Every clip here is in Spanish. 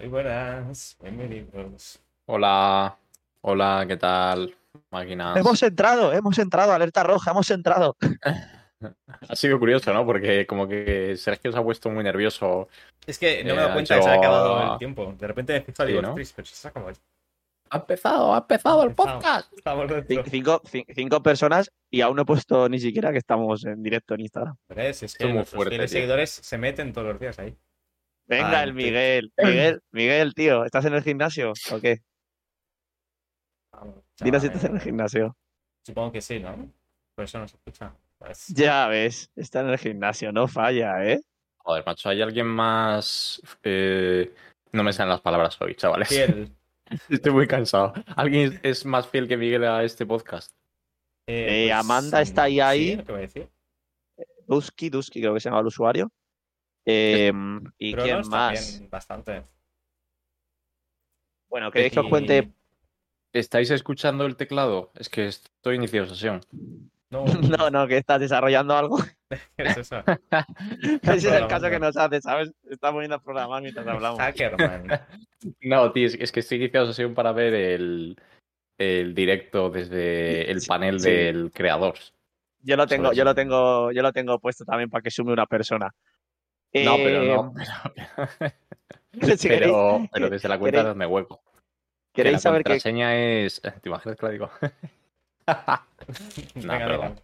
Muy buenas, bienvenidos. Hola, hola, ¿qué tal, máquinas? Hemos entrado, hemos entrado, alerta roja, hemos entrado. Ha sido curioso, ¿no? Porque como que Sergio se ha puesto muy nervioso. Es que no me he Eh, dado cuenta que se ha acabado el tiempo. De repente me y digo, ¿no? "Ostras, pero se ha acabado. Ha empezado, ha empezado el Empezado. podcast. Estamos Cinco, cin- cinco personas y aún no he puesto ni siquiera que estamos en directo en Instagram. Es Esto que es muy nuestros fuerte, seguidores se meten todos los días ahí. Venga, Ah, el. Miguel. Miguel, Miguel, tío, ¿estás en el gimnasio o qué? Dinos si estás en el gimnasio. Supongo que sí, ¿no? Por eso no se escucha. Pues, Ya ves, está en el gimnasio, no falla, ¿eh? Joder, macho, ¿hay alguien más...? eh, No me salen las palabras hoy, chavales. fiel. Estoy muy cansado. ¿Alguien es más fiel que Miguel a este podcast? Eh, Amanda está ahí, ahí. que voy a decir. Dusky, Dusky creo que se llama el usuario. Eh, ¿Y quién más? también bastante. Bueno, ¿queréis que os cuente? ¿Estáis escuchando el teclado? Es que estoy inicio sesión. No, No, no, que estás desarrollando algo. ¿qué es eso? Ese es el caso que nos hace, ¿sabes? Está poniendo a programar mientras hablamos. Hackerman. No, tío, es, que estoy iniciando sesión para ver el, el directo desde el panel sí. del creador. Yo lo tengo, yo lo tengo, yo lo tengo puesto también para que sume una persona. No, pero no. Pero, si pero, queréis- pero desde la cuenta queréis- me hueco. Que ¿Queréis la saber qué? contraseña es. ¿Te imaginas que la digo? Venga, perdón.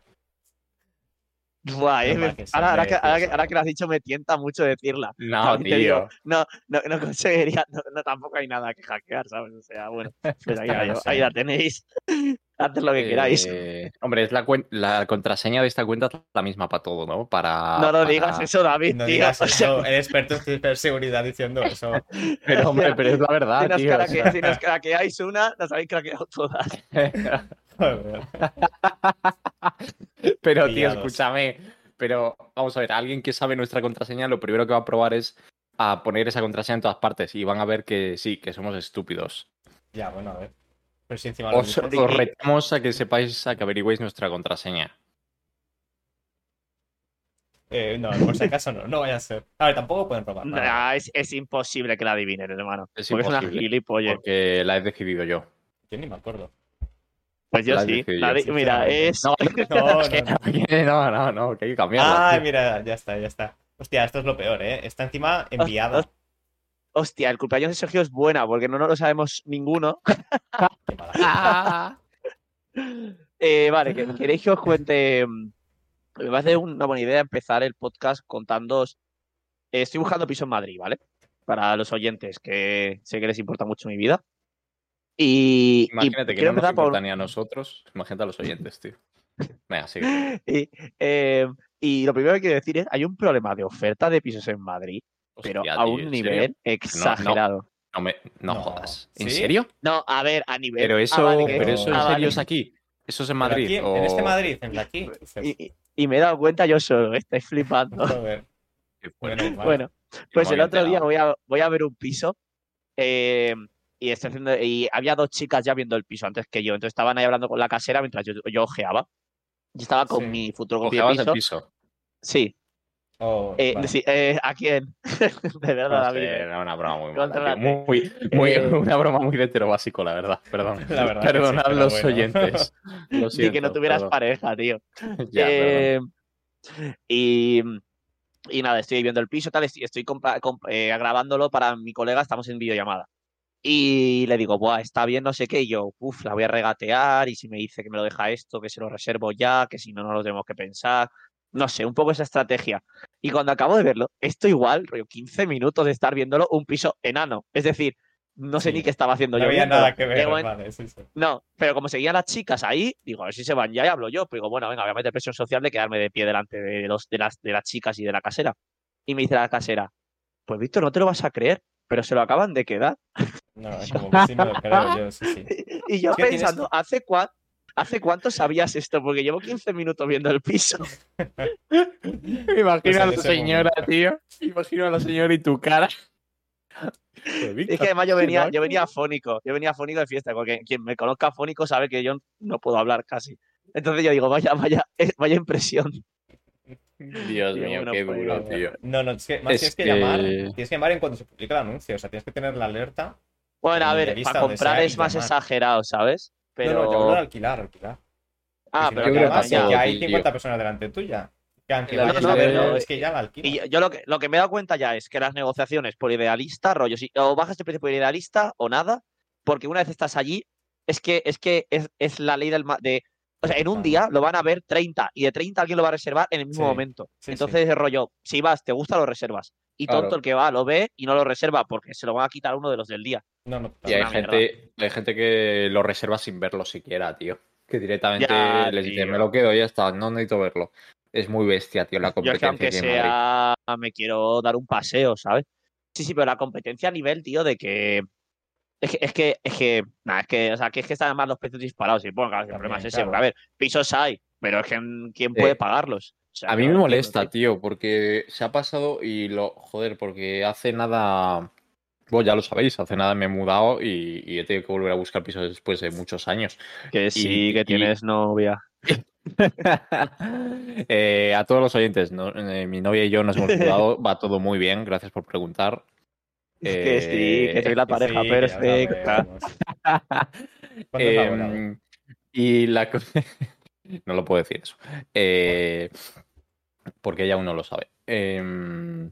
Buah, eh, ahora, que, ahora, que, ahora que lo has dicho me tienta mucho decirla. No, digo, tío. no, no, no conseguiría, no, no, tampoco hay nada que hackear, ¿sabes? O sea, bueno, pues ahí, la, ahí tenéis. Haced lo que queráis. Eh, hombre, es la, la contraseña de esta cuenta es la misma para todo, ¿no? Para. no lo para- digas eso, David, No tío. digas o sea, eso, el experto en ciberseguridad diciendo eso. Pero, hombre, pero es la verdad, si nos, tío. o craque- sea. si nos craqueáis una, nos habéis craqueado todas. Pero, tío, Pillados. escúchame. Pero, vamos a ver, alguien que sabe nuestra contraseña, lo primero que va a probar es a poner esa contraseña en todas partes. Y van a ver que sí, que somos estúpidos. Ya, bueno, a ver. Pero si encima lo Os, os retamos a que sepáis, a que averigüéis nuestra contraseña. Eh, no, por si acaso no, no vaya a ser. A ver, tampoco pueden robar. nada. Nah, es, es imposible que la adivinen, hermano. Es porque es una imposible. gilipollas. Porque la he decidido yo. Yo ni me acuerdo. Pues yo la sí. yo, mira, es. No, No, no, no. no, no, no, que hay que cambiarla. Ah, tío. mira, ya está, ya está. Hostia, esto es lo peor, ¿eh? Está encima enviada. Hostia, el cumpleaños de Sergio es buena porque no nos lo sabemos ninguno. Qué mala. Eh, vale, que- ¿queréis que os cuente? mm, Me parece una buena idea empezar el podcast contándoos. eh, estoy buscando piso en Madrid, ¿vale? Para los oyentes, que sé que les importa mucho mi vida. Y, y Imagínate que no nos por- importa ni a nosotros. Imagínate a los oyentes, tío. Venga, sigue. y, eh, y lo primero que quiero decir es, hay un problema de oferta de pisos en Madrid, pero a tío, un ¿en nivel serio? exagerado. No, me, no, No, jodas. ¿En ¿sí? serio? No, a ver, a nivel. Pero eso, pero eso en ah, serio es aquí. Eso es en Madrid. aquí, o- En este Madrid, en aquí. Y, y- y me he dado cuenta yo solo, estáis flipando. Joder. Qué Bueno. Bueno, no pues el otro día voy a, voy a ver un piso eh, y, estoy haciendo, y había dos chicas ya viendo el piso antes que yo. Entonces estaban ahí hablando con la casera mientras yo, yo ojeaba. Y estaba con Sí. mi fotocopia de Cogeabas piso. el piso. Sí, Oh, eh, vale. sí, eh, ¿a quién? de verdad, David. era una broma muy mala. Muy, muy, Eh, una broma muy de hetero básico, la verdad. Perdón. La verdad sí, Perdonad los bueno. oyentes. Lo Ni que no siento, tuvieras perdón. pareja, tío. Ya. Eh, y, y nada, estoy viendo el piso, tal, estoy, estoy eh, grabándolo para mi colega, estamos en videollamada. Y le digo, Buah, está bien, no sé qué, y yo, uff, la voy a regatear, y si me dice que me lo deja esto, que se lo reservo ya, que si no, no lo tenemos que pensar. No sé, un poco esa estrategia. Y cuando acabo de verlo, esto igual, rollo, 15 minutos de estar viéndolo, un piso enano. Es decir, no sé Sí. ni qué estaba haciendo No yo. había viéndolo. nada que ver, momen- vale, sí, sí. no, pero como seguían las chicas ahí, digo, a ver si se van ya y hablo yo. Pero digo, bueno, venga, voy a meter presión social de quedarme de pie delante de, los, de, las, de las chicas y de la casera. Y me dice la casera, pues Víctor, no te lo vas a creer, pero se lo acaban de quedar. No, es como que sí me lo creo yo, sí, sí. Y yo que tienes- pensando, ¿hace, cua- ¿hace cuánto sabías esto? Porque llevo 15 minutos viendo el piso. Me imagino Pues a la señora, momento. tío. Me imagino a la señora y tu cara. Es que además yo venía, yo venía afónico, yo venía afónico de fiesta, porque quien me conozca afónico sabe que yo no puedo hablar casi. Entonces yo digo, vaya, vaya, vaya impresión. Dios Tío, mío, qué duro, tío. No, no, es que más Es tienes que, que- llamar. Tienes que llamar en cuanto se publica el anuncio. O sea, tienes que tener la alerta. Bueno, a ver, para comprar es más llamar. exagerado, ¿sabes? Pero. No, no, yo hablo de alquilar, alquilar. Ah, pero que además, hay tío. 50 personas delante tuya. Que aunque No, vayas no, a verlo, pero- es que ya la alquilas. Y yo, yo lo, que, lo que me he dado cuenta ya es que las negociaciones por idealista, rollo, si o bajas el precio por idealista o nada, porque una vez estás allí, es que es, que es, es la ley del de. O sea, en un día lo van a ver 30 y de 30 alguien lo va a reservar en el mismo Sí, momento. sí, Entonces, el rollo, si vas, te gusta, lo reservas. Y Claro. tonto el que va, lo ve y no lo reserva porque se lo van a quitar uno de los del día. No, no, Y hay gente, hay gente que lo reserva sin verlo siquiera, tío. Que directamente Ya, les dice, me lo quedo y ya está, no necesito verlo. Es muy bestia, tío, la Yo es que competencia aunque en Madrid. sea, me quiero dar un paseo, ¿sabes? Sí, sí, pero la competencia a nivel, tío, de que. Es que, es que, es que, nada, es que, o sea, que es que están más los precios disparados. Y bueno, claro, el problema es También, ese. claro. porque, a ver, pisos hay, pero es que mm, ¿quién Eh, puede pagarlos? O sea, A mí me molesta, tío. porque se ha pasado y lo. Joder, porque hace nada. Bueno, ya lo sabéis, hace nada me he mudado y, y he tenido que volver a buscar pisos después de muchos años. Que sí, que y- tienes novia. Eh, a todos los oyentes, ¿no? Eh, mi novia y yo nos hemos mudado, va todo muy bien, gracias por preguntar. Que sí, que soy la pareja sí, perfecta. sabemos. ¿Cuándo es? Em, y la no lo puedo decir eso. Eh, porque ella aún no lo sabe. Em,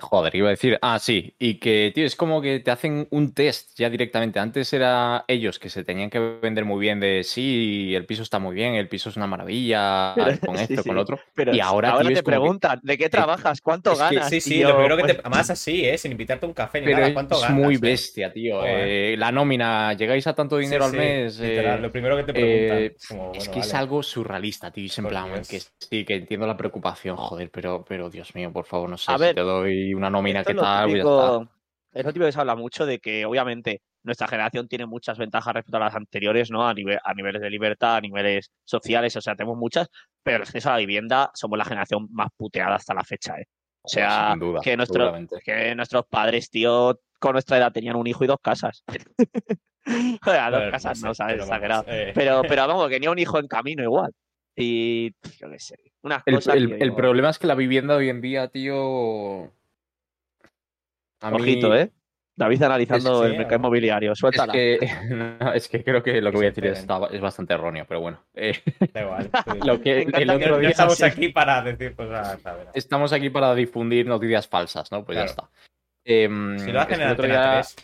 joder, iba a decir. Ah, sí. Y que, tío, es como que te hacen un test ya directamente. Antes era ellos que se tenían que vender muy bien de sí, el piso está muy bien, el piso es una maravilla, Pero- con esto, sí. con lo otro. Pero Y ahora, tío, te es que- preguntan, ¿de qué trabajas? ¿Cuánto es que- ganas? Sí, sí, lo primero que pues, te. Además, así, ¿eh? Sin invitarte a un café ni Pero nada. es ¿Cuánto ganas? muy eh? bestia, tío. Eh, la nómina, llegáis a tanto Sí, dinero al sí, mes. literal, eh, lo primero que te preguntan. eh, es es que es algo surrealista, tío. es en plan, que sí, que entiendo la preocupación, joder, pero, pero Dios mío, por favor, no sé, A si ver, te doy una nómina, Esto ¿qué es lo tal? Típico- Es lo típico que se habla mucho de que, obviamente, nuestra generación tiene muchas ventajas respecto a las anteriores, ¿no? A, nivel, a niveles de libertad, a niveles sociales, o sea, tenemos muchas, pero el acceso a la vivienda somos la generación más puteada hasta la fecha, ¿eh? O sea, sin duda, que, nuestro, que nuestros padres, tío, con nuestra edad tenían un hijo y dos casas. Joder, dos Joder, casas, sé, no, sabes, pero vamos, eh, Pero, pero vamos, que tenía un hijo en camino igual. Y yo qué sé, unas El, cosas el- que el digo, problema es que la vivienda hoy en día, tío. A mí- ¿eh? David analizando el mercado inmobiliario. Es Suéltala. que, no, es que creo que lo que voy a decir está- es bastante erróneo, pero bueno. Eh, Da igual. sí. lo que el otro día estamos sí. aquí para decir cosas. a ver. estamos aquí para difundir noticias falsas, ¿no? Pues ya está. Em, Si lo hacen el otro Antena día 3,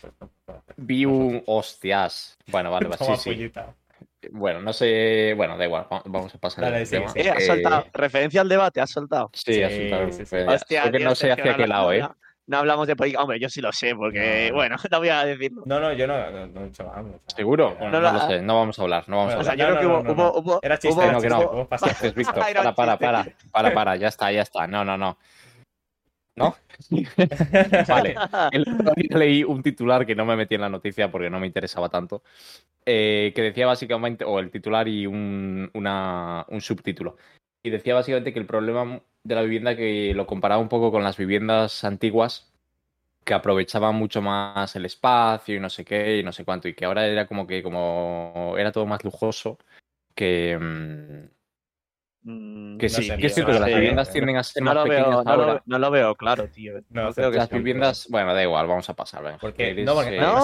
pues vi un. Hostias. Bueno, vale, vale, Toma sí, sí. Bueno, no sé. Bueno, da igual. va- Vamos a pasar Dale, al tema. Eh, has Eh, soltado. Referencia al debate, has soltado. Sí, ha Sí, soltado sí, sí. referencia. Hostia, Creo que no sé hacia qué lado, ¿eh? No hablamos de política. Hombre, yo sí lo sé, porque, No, no. bueno, no voy a decirlo. No, no, yo no, no, ¿Seguro? Bueno, No, no, no, lo sé. No vamos a hablar. No vamos Bueno, O sea, a hablar. yo no, creo no, que no, hubo, no. hubo, hubo, Era chiste, hubo- no, que no. un Para, para, para. Para, para. Ya está, ya está. No, no, no. ¿No? Vale. El otro día leí un titular que no me metí en la noticia porque no me interesaba tanto, eh, que decía básicamente, o el titular y un, una- un subtítulo, y decía básicamente que el problema de la vivienda que lo comparaba un poco con las viviendas antiguas, que aprovechaban mucho más el espacio y no sé qué y no sé cuánto, y que ahora era como que como era todo más lujoso, que, mm, que No sí, sé, que es cierto que no las viviendas tienden a ser No más lo, pequeñas veo, no, ahora. lo, no lo veo claro, tío. No, No creo que Las viviendas, bueno, da igual, vamos a pasar. Porque- no, eh, no,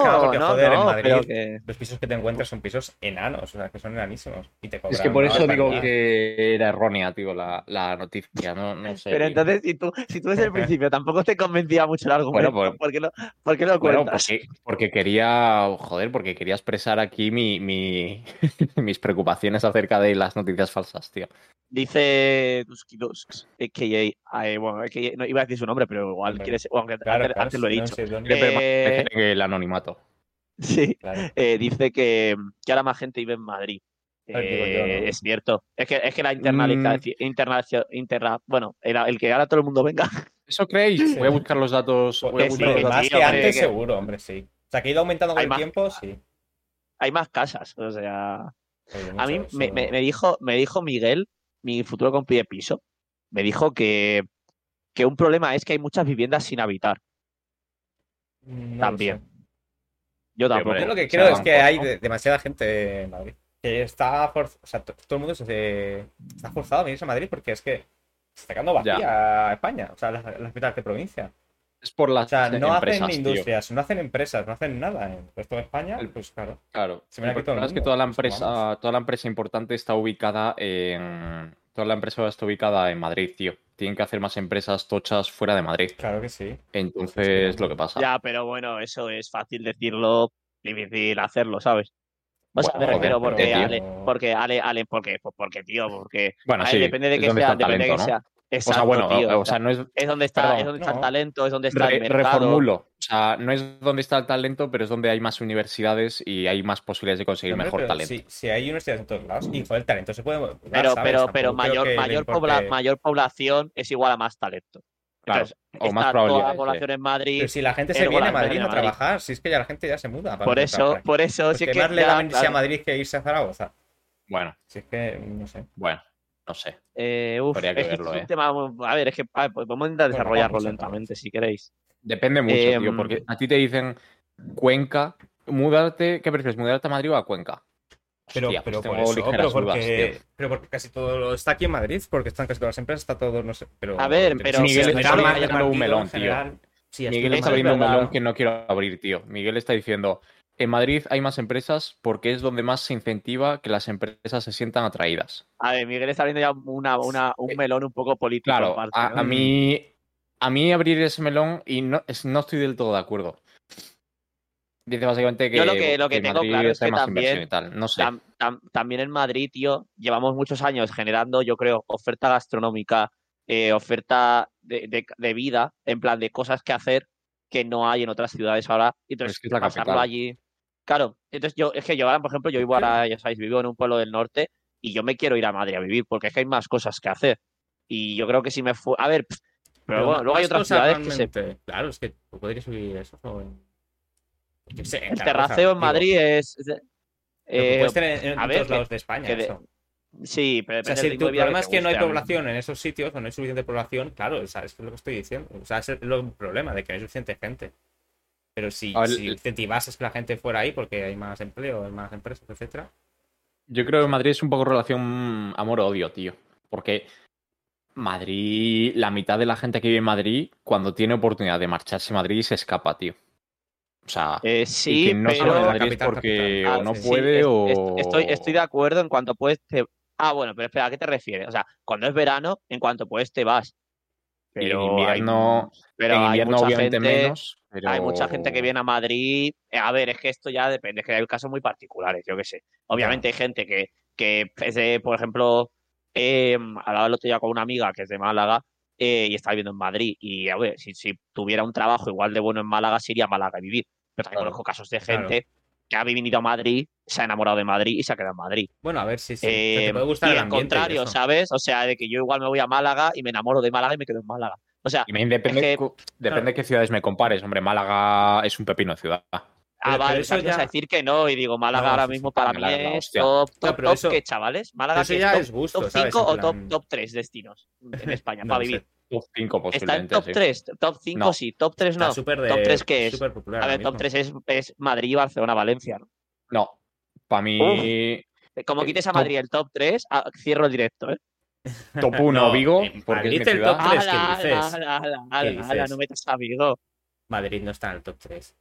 joder, en no, Madrid- pero que... Los pisos que te encuentras son pisos enanos, o sea, que son enanísimos. Y te cobran Es que por eso digo que era errónea, tío, la, la noticia. No, no sé. Pero entonces, si tú, si tú desde el principio tampoco te convencía mucho el Bueno, argumento, pues- ¿por, qué lo, ¿por qué lo Bueno, cuentas? porque, porque quería, joder, porque quería expresar aquí mi, mi- mis preocupaciones acerca de las noticias falsas, tío. Dice Dusky Dusks, a.k.a. eh, bueno, AKA, no iba a decir su nombre, pero igual Hombre, quiere ser, aunque Claro, antes, claro, antes lo he no dicho. sé Eh, el anonimato. Sí, claro. eh, dice que, que ahora más gente vive en Madrid. Ah, yo, Eh, ¿no? Es cierto. Es que, es que la Mm. internalización, internacio- interna- bueno, el, el que ahora todo el mundo venga. ¿Eso creéis? Voy a buscar los datos. Voy a buscar sí, los datos. más que hombre, antes, que- seguro, hombre, sí. O sea, que ha ido aumentando con Hay el más- tiempo, sí. Hay más casas, o sea. Oye, A mí me dijo, me dijo Miguel, mi futuro compi de piso, me dijo que, que un problema es que hay muchas viviendas sin habitar. No lo también. Yo tampoco. Yo lo que O sea, creo es que hay demasiada gente en Madrid. Que está forzado. O sea, to- todo el mundo se, está forzado a venirse a Madrid porque es que Se está quedando vacía España, o sea, las, las capitales de provincia. Es por las O sea, no empresas, hacen tío. industrias, no hacen empresas, no hacen nada. En el resto de España, El- pues claro. Claro. Se me ha quitado es que toda la pues, empresa, vamos. toda la empresa importante está ubicada en. Toda la empresa está ubicada en Madrid, tío. Tienen que hacer más empresas tochas fuera de Madrid. Claro que sí. Entonces, lo que pasa. Ya, pero bueno, eso es fácil decirlo, difícil hacerlo, ¿sabes? O sea, Bueno, me refiero joder, porque tío. Ale, porque Ale, Ale, porque, pues porque, tío, porque Bueno, a ver, sí. depende de que sea, depende de que ¿no? sea. O sea, bueno, tío, o, o sea, no es. es donde está, perdón, es donde está el talento, es donde está re- el mercado. reformulo. O sea, no es donde está el talento, pero es donde hay más universidades y hay más posibilidades de conseguir mejor pero talento. Si, si hay universidades en todos lados, y el talento se puede. Pero, ¿sabes? pero, Tampoco pero mayor, mayor, importe- pobla- mayor población es igual a más talento. Claro, Entonces, o más está toda la probabilidades, población en Madrid. Pero si la gente es se viene a Madrid a Madrid. trabajar, si es que ya la gente ya se muda. para Por eso, por eso, Pues sí que que más le da a. Madrid que irse a Zaragoza. Bueno, Si es que, no sé. bueno, no sé. Eh, uf, Habría que es verlo, es eh. un tema A ver, es que a ver, pues vamos a intentar desarrollarlo lentamente si queréis. Depende mucho, Em, tío, porque a ti te dicen Cuenca, mudarte, ¿qué prefieres? ¿Mudarte a Madrid o a Cuenca? Pero, Hostia, pero pues por eso, ligeras pero porque, pero porque casi todo lo está aquí en Madrid, porque están casi todas las empresas, está todo, no sé. Pero, A ver, pero- Miguel está abriendo un melón, tío. Sí, Miguel está es abriendo un melón que no quiero abrir, tío. Miguel está diciendo, en Madrid hay más empresas porque es donde más se incentiva que las empresas se sientan atraídas. A ver, Miguel está abriendo ya una, una- un melón un poco político. Claro, aparte, a, ¿no? a mí, a mí abrir ese melón y no, es- no estoy del todo de acuerdo. Dice básicamente que, Yo lo que- lo que en tengo Madrid claro es que también inversión y tal. No sé. Tam- tam- también en Madrid, tío, llevamos muchos años generando, yo creo, oferta gastronómica, eh, oferta de, de- de vida, en plan de cosas que hacer que no hay en otras ciudades ahora. Y entonces, es que es la pasarlo capital. allí. Claro, entonces yo, es que yo ahora, por ejemplo, yo vivo ahora, ya sabéis, vivo en un pueblo del norte y yo me quiero ir a Madrid a vivir porque es que hay más cosas que hacer. Y yo creo que si me fue. A ver, pff, pero, bueno, luego hay otras ciudades que se. Claro, es que tú podrías subir eso. O en... yo sé, El terraceo en. Madrid es. eh, puedes tener en, a ver, que- lados de España. que de- eso. sí, pero O sea, si del tu problema que es que no hay población en esos sitios o no hay suficiente población, claro, o sea, es lo que estoy diciendo. O sea, es el problema de que no hay suficiente gente. Pero si, A ver, si incentivases que la gente fuera ahí porque hay más empleo, hay más empresas, etcétera. Yo creo que Madrid es un poco relación amor-odio, tío. Porque Madrid, la mitad de la gente que vive en Madrid, cuando tiene oportunidad de marcharse a Madrid, se escapa, tío. O sea, Eh, sí, quien no pero. de Madrid capital, porque capital. Ah, no sí, puede es- o. es- Estoy, estoy de acuerdo en cuanto puedes te... Ah, bueno, pero espera, ¿a qué te refieres? O sea, cuando es verano, en cuanto puedes te vas. En Pero hay- invierno, pero en hay invierno obviamente gente, menos. Pero... hay mucha gente que viene a Madrid. Eh, A ver, es que esto ya depende, es que hay casos muy particulares, yo qué sé. Obviamente hay gente que, que es de, por ejemplo, eh, hablaba el otro día con una amiga que es de Málaga eh, y está viviendo en Madrid. Y a ver, si, si tuviera un trabajo igual de bueno en Málaga, se iría a Málaga a vivir. Pero también Claro. conozco casos de Claro. Que ha venido a Madrid, se ha enamorado de Madrid y se ha quedado en Madrid. Bueno, a ver si sí, Eh, te puede gustar y el al ambiente y contrario. ¿sabes? O sea, de que yo igual me voy a Málaga y me enamoro de Málaga y me quedo en Málaga. O sea, Y me depende, Es que- cu- depende de qué ciudades me compares. Hombre, Málaga es un pepino de ciudad. ah, pero vale, eso eso ya- a decir que no. Y digo, Málaga No, ahora sí, mismo sí, para Málaga es la mí es top, No, top, top, eso- ¿qué, chavales? Málaga eso que es top, es gusto, top ¿sabes? 5 En o top, plan- top 3 destinos en España No para sé. Top 5 Está en posiblemente. top sí. 3, top 5 No. sí, top 3 Está no. súper de- Top tres, ¿qué es? popular A ver, top mismo. 3 es, es Madrid, Barcelona, Valencia. ¿no? No, para mí, Como Eh, quites a top- Madrid el top 3, ah, cierro el directo, ¿eh? top 1 No, Vigo, en porque es Madrid mi el ciudad. top tres, ¿qué Ala, dices? ala, ala, ¿Qué ala, dices? ala, no metas amigo. Madrid no está en el top 3.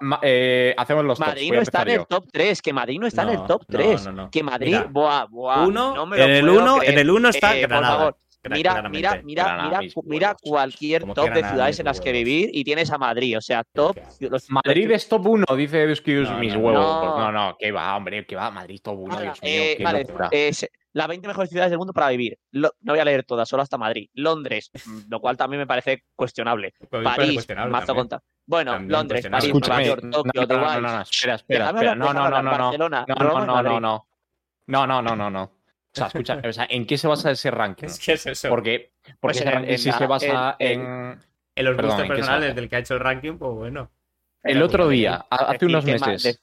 Ma- eh, hacemos los tops. Madrid a no está en el top 3, que Madrid no está en No, el top no, 3. no, no. Que Madrid, Mira, buah, buah. Uno, no me lo en el 1 en el uno está Eh, por Granada. favor, Cla- Mira, mira, mira, mira, mira cualquier top de ciudades en las que vivir y tienes a Madrid, o sea, top. Madrid es top 1, dice Excuse No, mis no, huevos. no. Pues no, no, que va, hombre, que va. Madrid top 1, Ala, Dios mío, eh, vale, las 20 mejores ciudades del mundo para vivir. Lo- no voy a leer todas, solo hasta Madrid. Londres, lo cual también me parece cuestionable. París, cuestionable mazo conta. Bueno, También Londres. París, Nueva York, Tokio, no, no, Dubái. no, no, espera, espera, espera. No, no, no, no, no. Barcelona, No, no, no, Madrid. no, no. No, no, no, no, no. Sea, escucha, o sea, ¿en qué se basa ese ranking? Es que es eso. Porque, porque Pues ese en- ranking en sí la- se basa en- en... en los perdón, gustos ¿en qué se personales del que ha hecho el ranking, pues bueno. El otro día, hace unos meses,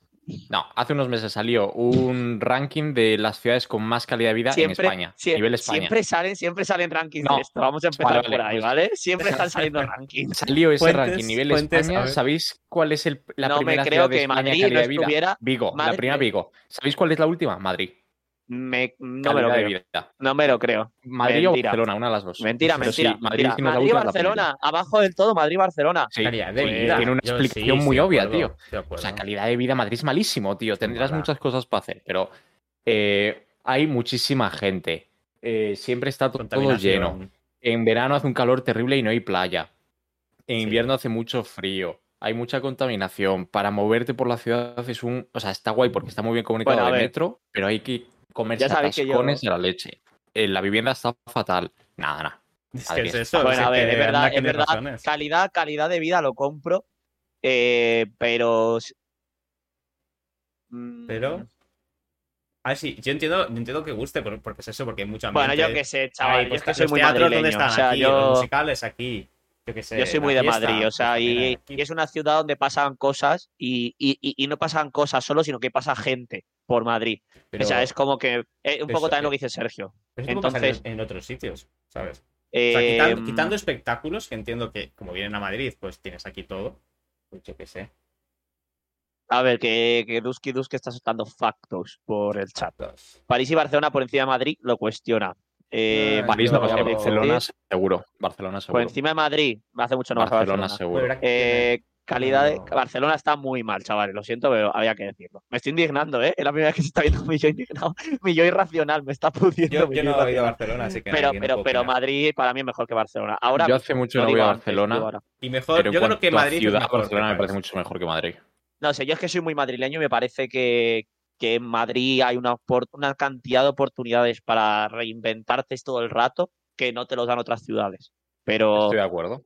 no, hace unos meses salió un ranking de las ciudades con más calidad de vida Siempre, en España, sie- nivel España. siempre salen, siempre salen rankings No. de esto. Vamos a empezar Vale, vale, por ahí, pues- ¿vale? Siempre están saliendo rankings. Salió ese Fuentes, ranking nivel fuentes, España. ¿Sabéis cuál es el, la No me primera creo ciudad de que España Madrid calidad no de vida? Vigo, la primera Vigo. ¿Sabéis cuál es la última? Madrid. Me, no me lo creo. vida. No me lo creo. Madrid Mentira. o Barcelona, una de las dos. Mentira, Pero sí, mentira. Madrid mentira. sí Madrid, la Barcelona. Abajo del todo, Madrid, Barcelona. Sí, Calidad de pues vida. tiene una Yo explicación sí, muy obvia, acuerdo, tío. O sea, calidad de vida, Madrid es malísimo, tío. Tendrás muchas cosas para hacer, pero eh, hay muchísima gente. Eh, siempre está to- todo lleno. En verano hace un calor terrible y no hay playa. En Sí. invierno hace mucho frío. Hay mucha contaminación. Para moverte por la ciudad es un. O sea, está guay porque está muy bien comunicado Bueno, ver. metro, pero hay que comerse Ya sabéis que yo- la leche. Eh, la vivienda está fatal. Nada, nada. Es que es es eso. Bueno, a ver, que es verdad, anda que es tienes verdad. razones. Calidad, calidad de vida lo compro. eh, pero. mm, Pero. Ah, sí, yo entiendo, yo entiendo que guste, por- porque es eso, porque hay ambiente. Bueno, yo qué sé, chaval. Ay, yo pues es que soy muy teatros, ¿dónde madrileño. están? O sea, aquí, los yo, musicales aquí. Yo qué sé. yo soy muy de fiesta, Madrid. O sea, pues y, y es una ciudad donde pasan cosas y, y- y- y no pasan cosas solo, sino que pasa gente por Madrid. Pero- o sea, es como que. eh, un poco eso, también lo que dice Sergio. pero entonces- en, en otros sitios, ¿sabes? O sea, quitando, Eh, quitando espectáculos, que entiendo que como vienen a Madrid, pues tienes aquí todo. Pues yo qué sé. A ver, que, que Dusky Dusky está soltando factos por el chat. París y Barcelona por encima de Madrid lo cuestiona. Eh, Ah, no pasa, Madrid, Barcelona seguro. Barcelona Por seguro. encima de Madrid, hace mucho no Barcelona Barcelona. seguro. Eh, calidad de. Barcelona está muy mal, chavales. Lo siento, pero había que decirlo. Me estoy indignando, ¿eh? Es la primera vez que se está viendo mi yo indignado. Mi yo irracional me está pudiendo. Yo, mi yo yo no he ido a. Barcelona, así que Pero, no pero, pero. Madrid para mí es mejor que Barcelona. Ahora, Yo hace mucho no voy digo a Barcelona. Y mejor, pero yo creo que Madrid es ciudad, mejor que Barcelona me parece mucho mejor que Madrid. No sé, yo es que soy muy madrileño y me parece que, que en Madrid hay una, opor- una cantidad de oportunidades para reinventarte todo el rato que no te los dan otras ciudades. Pero, Estoy de acuerdo.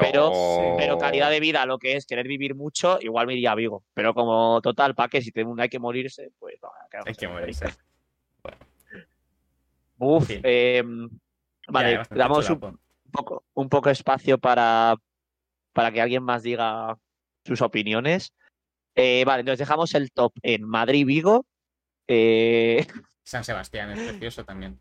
Pero, Pero- pero calidad de vida, lo que es querer vivir mucho, igual me iría a Vigo. Pero como total, ¿para qué? Si te- hay que morirse, pues no, Hay que morirse. Uf, eh, Ya, vale, damos un poco, un poco espacio para, para que alguien más diga sus opiniones. Eh, vale, entonces dejamos el top en Madrid-Vigo. Eh, San Sebastián es precioso también.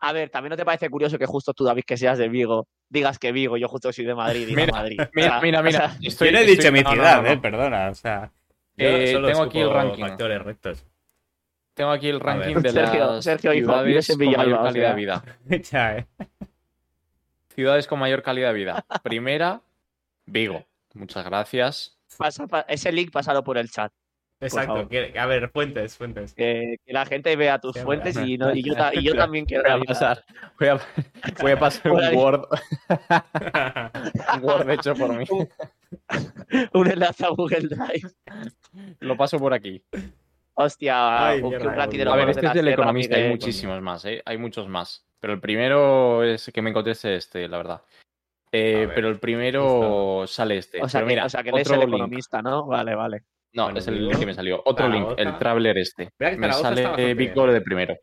A ver, ¿también no te parece curioso que justo tú, David, que seas de Vigo, digas que Vigo, yo justo soy de Madrid, diga Mira, Madrid? O Mira, mira, o mira. sea, estoy- yo no he estoy- dicho mi ciudad, no, no. eh, perdona. O sea, Eh, tengo aquí el ranking. Factores rectos. Tengo aquí el ranking de Sergio- las Sergio ciudades vives en con mayor Villalba, o calidad sea. de vida. ya, eh. Ciudades con mayor calidad de vida. Primera, Vigo. Muchas gracias. pasa- pa- ese link pásalo por el chat. Exacto. que- a ver, fuentes, fuentes. Que, que la gente vea tus Sí, fuentes hombre. y, no- y yo, ta- y yo también quiero Voy a pasar, voy a, voy a pasar un Word, un Word hecho por mí. un enlace a Google Drive. Lo paso por aquí. Hostia, Ay, un, mierda, un de A ver, este de es del Economista, hay muchísimos más, ¿eh? Hay muchos más. Pero el primero es que me encontré es este, la verdad. Eh, ver, pero el primero sale este. O sea, pero que, mira, o sea, que lees otro el link. economista, ¿no? Vale, vale. No, Bueno, es el link que me salió. Otro link, el Traveler este. Que Me sale Víctor bien. de primero.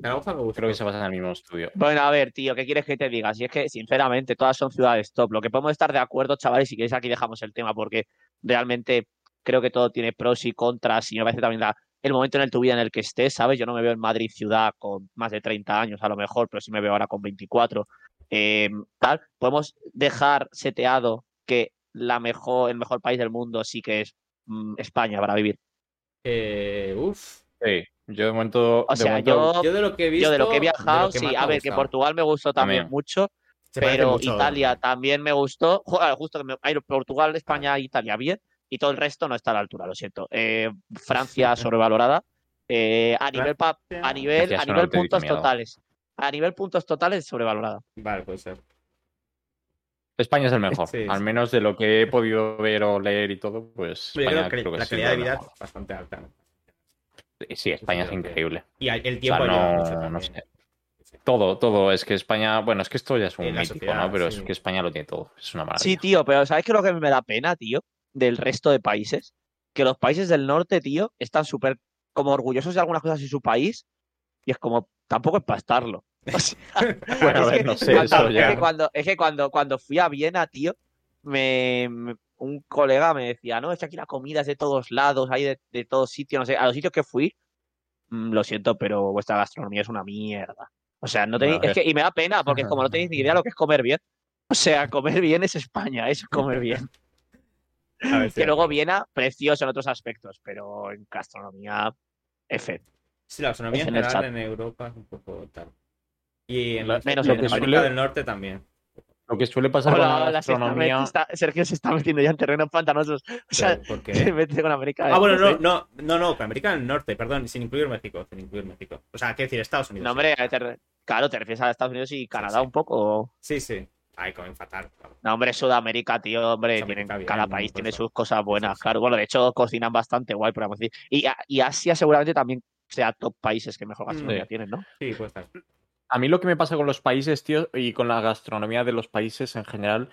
Zaragoza me gusta. Creo que se basa en el mismo estudio. Bueno, a ver, tío, ¿qué quieres que te diga? Si es que, sinceramente, todas son ciudades top. Lo que podemos estar de acuerdo, chavales, si queréis aquí dejamos el tema, porque realmente creo que todo tiene pros y contras y me parece también la- el momento en el tu vida en el que estés, ¿sabes? Yo no me veo en Madrid ciudad con más de 30 años a lo mejor, pero sí me veo ahora con 24. Eh, tal, podemos dejar seteado que la mejor, el mejor país del mundo sí que es España para vivir. Eh, uf. Sí, yo de momento. O de sea, momento- yo, Yo de lo que he visto. yo de lo que he de lo viajado, que sí, a ver, que. Portugal me gustó también, mucho, Se pero mucho- Italia también me gustó. Joder, justo que me, Portugal, España, Italia bien, y todo el resto no está a la altura, lo siento. Eh, Francia sobrevalorada. Eh, a nivel pa- a nivel, a nivel puntos totales. A nivel puntos totales sobrevalorada. Vale, puede ser. España es el mejor. Sí, Al menos de lo que he podido ver o leer y todo, pues Pero yo España creo que creo que la sí, calidad de vida es bastante alta. ¿no? Sí, España es increíble. Y el O sea, tiempo mucho no, sé. Todo, todo. Es que España, bueno, es que esto ya es un mítico, sociedad, ¿no? Pero sí. es que España lo tiene todo. Es una maravilla. Sí, tío, pero ¿sabes qué es lo que me da pena, tío? Del resto de países. Que los países del norte, tío, están súper como orgullosos de algunas cosas en su país y es como, tampoco es para estarlo. O sea, Bueno, a es ver, que no sé, cuando- eso es que cuando, es que cuando, cuando fui a Viena, tío, me, me- un colega me decía, no, es que aquí la comida es de todos lados, hay de, de todos sitios, no sé, a los sitios que fui, mm, lo siento, pero vuestra gastronomía es una mierda. O sea, no tenéis, es que, y me da pena, porque es como no tenéis ni idea lo que es comer bien. O sea, comer bien es España, eso es comer bien. A ver, sí, que luego Viena, precioso en otros aspectos, pero en gastronomía, F. Sí, la gastronomía en general en Europa es un poco tal. Y en, La- menos en lo que América suele- del Norte también. Lo que suele pasar Hola, con la se está gastronomía. Sergio se está metiendo ya en terrenos pantanosos. O sea, Pero, ¿Por qué? se mete con América. del Ah, bueno, no, Norte. no, no, no, con América del Norte, perdón, sin incluir México, sin incluir México. O sea, ¿qué decir? Estados Unidos. No, hombre, te claro, te refieres a Estados Unidos y Canadá sí. un poco. Sí, sí. Ay, comen fatal. claro. No, hombre, Sudamérica, tío, hombre, Sudamérica tienen, bien, cada país tiene eso. sus cosas buenas, Sí, sí. claro. Bueno, de hecho, cocinan bastante guay, podríamos decir. Y, Asia seguramente también sea top países que mejor gastronomía Sí. tienen, ¿no? Sí, puede estar. A mí lo que me pasa con los países, tío, y con la gastronomía de los países en general,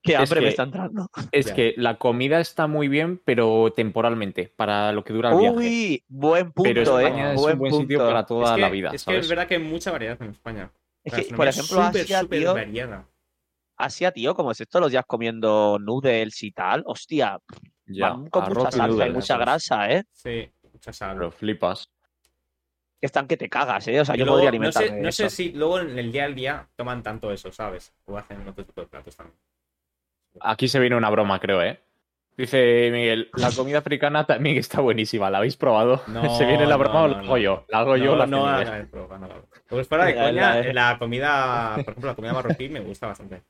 Qué Es hambre me que- está entrando. es que la comida está muy bien, pero temporalmente, para lo que dura el viaje. Uy, buen punto, Pero eh. España es buen un buen sitio punto. para toda es que, la vida, Es que es verdad que hay mucha variedad en España. Es que, por ejemplo, súper, Asia, súper tío, variada. Asia, tío, como es todos los días comiendo noodles y tal, hostia, Ya, van con arroz mucha salsa y noodles, mucha grasa, ¿eh? Sí, mucha sal. Pero flipas. Que están que te cagas, ¿eh? O sea, Y yo luego, podría no alimentarme sé, de no sé si luego en el día al día toman tanto eso, ¿sabes? O hacen otro tipo de platos también. Aquí se viene una broma, creo, ¿eh? Dice Miguel, la comida africana también está buenísima. ¿La habéis probado? No, ¿Se viene la no, broma o no, la hago no. yo? La hago yo, no, la no, no, no, no, no. Pues fuera de La- coña, la- la, comida, por ejemplo, la comida marroquí me gusta bastante.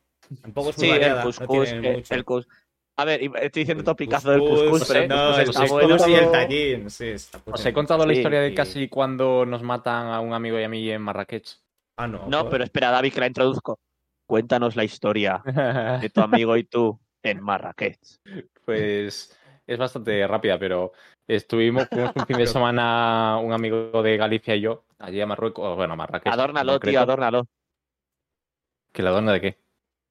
Tampoco es muy Sí, el variada, no couscous, tiene eh, mucho. el cus- A ver, estoy diciendo topicazo del couscous, pero no, el está bueno. y el tallín, sí, está Os he contado la Sí, historia de casi cuando nos matan a un amigo y a mí en Marrakech. Ah, no. No, pero espera, David, que la introduzco. Cuéntanos la historia de tu amigo y tú en Marrakech. Pues es bastante rápida, pero estuvimos, fuimos un fin de semana un amigo de Galicia y yo, allí a Marruecos, bueno, a Marrakech. Adórnalo, tío, adórnalo. ¿Que la adorna de qué?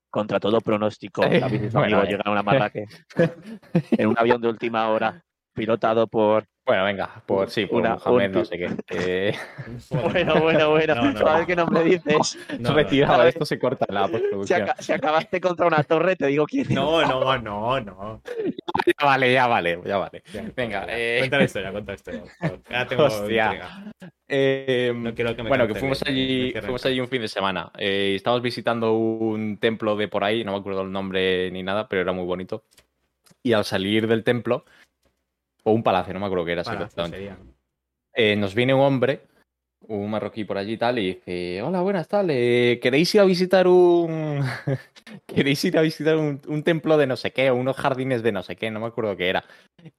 Contra todo pronóstico, Eh, David y su bueno, amigo eh. llegaron a Marrakech en un avión de última hora, pilotado por... Bueno, venga, por sí, por Una- Mohamed, un no sé qué. Eh. Bueno, bueno, bueno. No, no, ¿Sabes no. qué nombre dices? No, no, retirado, esto se corta en la Si, postproducción. aca- si acabaste contra una torre, te digo quién es. No, no, no, no. Ya vale, ya vale, ya vale. Venga, eh. Cuenta la historia, cuenta la historia. Ya tengo Hostia. Eh, No quiero que me bueno, que fuimos allí, fuimos allí un fin de semana. Eh, estábamos visitando un templo de por ahí, no me acuerdo el nombre ni nada, pero era muy bonito. Y al salir del templo, o un palacio, no me acuerdo qué era exactamente, eh, nos viene un hombre, un marroquí por allí y tal, y dice, hola, buenas, tal, eh, ¿queréis ir a visitar un... ¿Queréis ir a visitar un, un templo de no sé qué, o unos jardines de no sé qué? No me acuerdo qué era.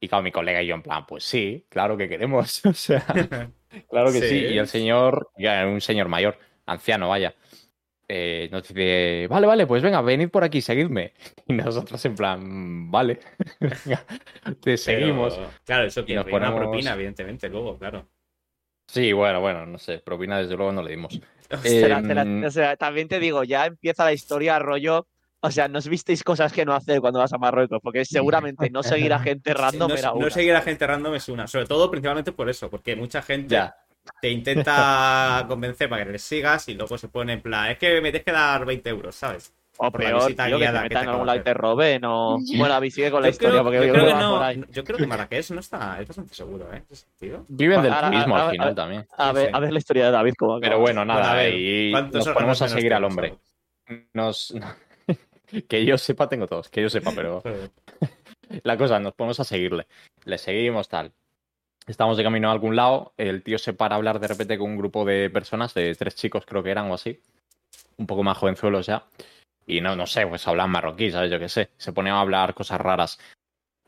Y claro, mi colega y yo en plan, pues sí, claro que queremos. O sea, claro que sí. Sí. Y el señor, ya un señor mayor, anciano, vaya, eh, nos dice, vale, vale, pues venga, venid por aquí, seguidme. Y nosotros en plan, vale, venga, te seguimos. Pero, claro, eso que nos una ponemos- propina, evidentemente, luego, claro. Sí, bueno, bueno, no sé, propina desde luego no le dimos. Em, o sea, también te digo, ya empieza la historia rollo. O sea, nos visteis cosas que no hacer cuando vas a Marruecos, porque seguramente no seguir a gente random no, era no una. seguir a gente random es una. Sobre todo, principalmente por eso, porque mucha gente Ya, te intenta convencer para que les sigas y luego se pone en plan, es que me tienes que dar 20 euros, ¿sabes? O peor, tío, que te metan en algún lado y te roben o... Bueno, David, sigue con la Yo historia, creo, porque yo yo creo que por no, ahí. yo creo que Marrakech no está, es bastante seguro, ¿eh? Viven del Ahora- turismo ahora- al final también. A ver, Sí. a ver la historia de David, acaba. Pero bueno, nada, Bueno, a ver, y ¿cuántos nos ponemos a seguir al hombre. Nos... que yo sepa, tengo todos, que yo sepa, pero la cosa, nos ponemos a seguirle. Le seguimos tal. Estamos de camino a algún lado, el tío se para a hablar de repente con un grupo de personas, de tres chicos creo que eran o así, un poco más jovenzuelos ya. Y no, no sé, pues hablan marroquí, ¿sabes? Yo qué sé. Se ponían a hablar cosas raras.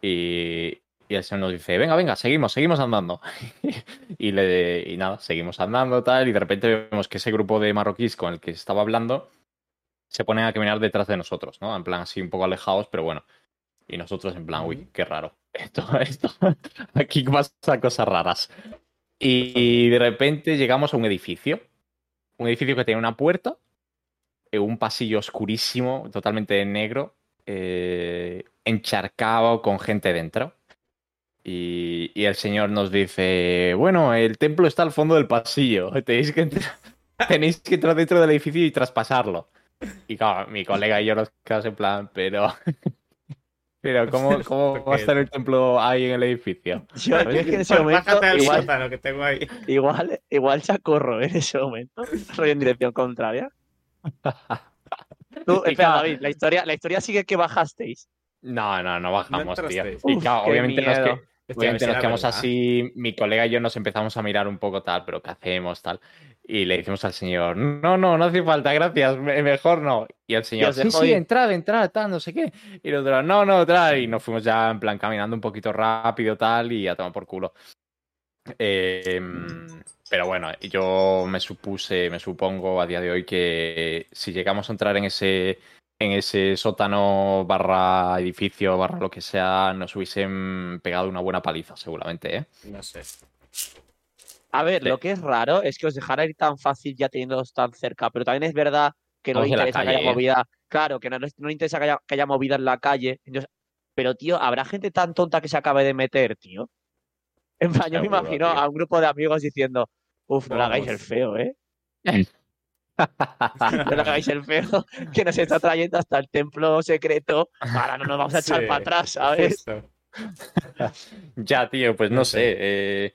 Y, y el señor nos dice, venga, venga, seguimos, seguimos andando. y, le, y nada, seguimos andando tal, y de repente vemos que ese grupo de marroquíes con el que estaba hablando se ponen a caminar detrás de nosotros, ¿no? En plan así un poco alejados, pero bueno. Y nosotros en plan, uy, qué raro. Esto, esto, aquí pasa cosas raras. Y de repente llegamos a un edificio. Un edificio que tiene una puerta, eh, un pasillo oscurísimo, totalmente negro, eh, encharcado con gente dentro. Y, y el señor nos dice, bueno, el templo está al fondo del pasillo, tenéis que entrar, tenéis que entrar dentro del edificio y traspasarlo. Y claro, mi colega y yo nos quedamos en plan, pero... Pero ¿cómo, cómo va a estar el templo ahí en el edificio? Yo, yo es que en ese momento, Bájate al igual, sótano que tengo ahí. igual, igual ya corro en ese momento, rollo en dirección contraria. Tú, espera, claro- David, la historia, la historia sigue que bajasteis. No, no, no bajamos, No tío. Y claro, obviamente los que, miedo. Obviamente nos quedamos verdad. así, mi colega y yo nos empezamos a mirar un poco tal, pero ¿qué hacemos tal? Y le decimos al señor, no, no, no hace falta, gracias, me- mejor no. Y el señor, sí, sí, ir". entrad, entrad, tal, no sé qué. Y el otro, no, no, tal. Y nos fuimos ya en plan caminando un poquito rápido tal y a tomar por culo. Eh, pero bueno, yo me supuse, me supongo a día de hoy que si llegamos a entrar en ese, en ese sótano barra edificio, barra lo que sea, nos hubiesen pegado una buena paliza, seguramente, ¿eh? No sé. A ver, Sí. lo que es raro es que os dejara ir tan fácil ya teniéndolos tan cerca, pero también es verdad que no interesa que haya ¿eh? movida. Claro, que no, no le interesa que haya, que haya movida en la calle. entonces- pero, tío, ¿habrá gente tan tonta que se acabe de meter, tío? En plan, yo me imagino tío. a un grupo de amigos diciendo, uf, no le hagáis el feo, ¿eh? No le hagáis el feo, que nos está trayendo hasta el templo secreto. Ahora no nos vamos a echar Sí, para atrás, ¿sabes? Ya, tío, pues no, No sé. sé. eh,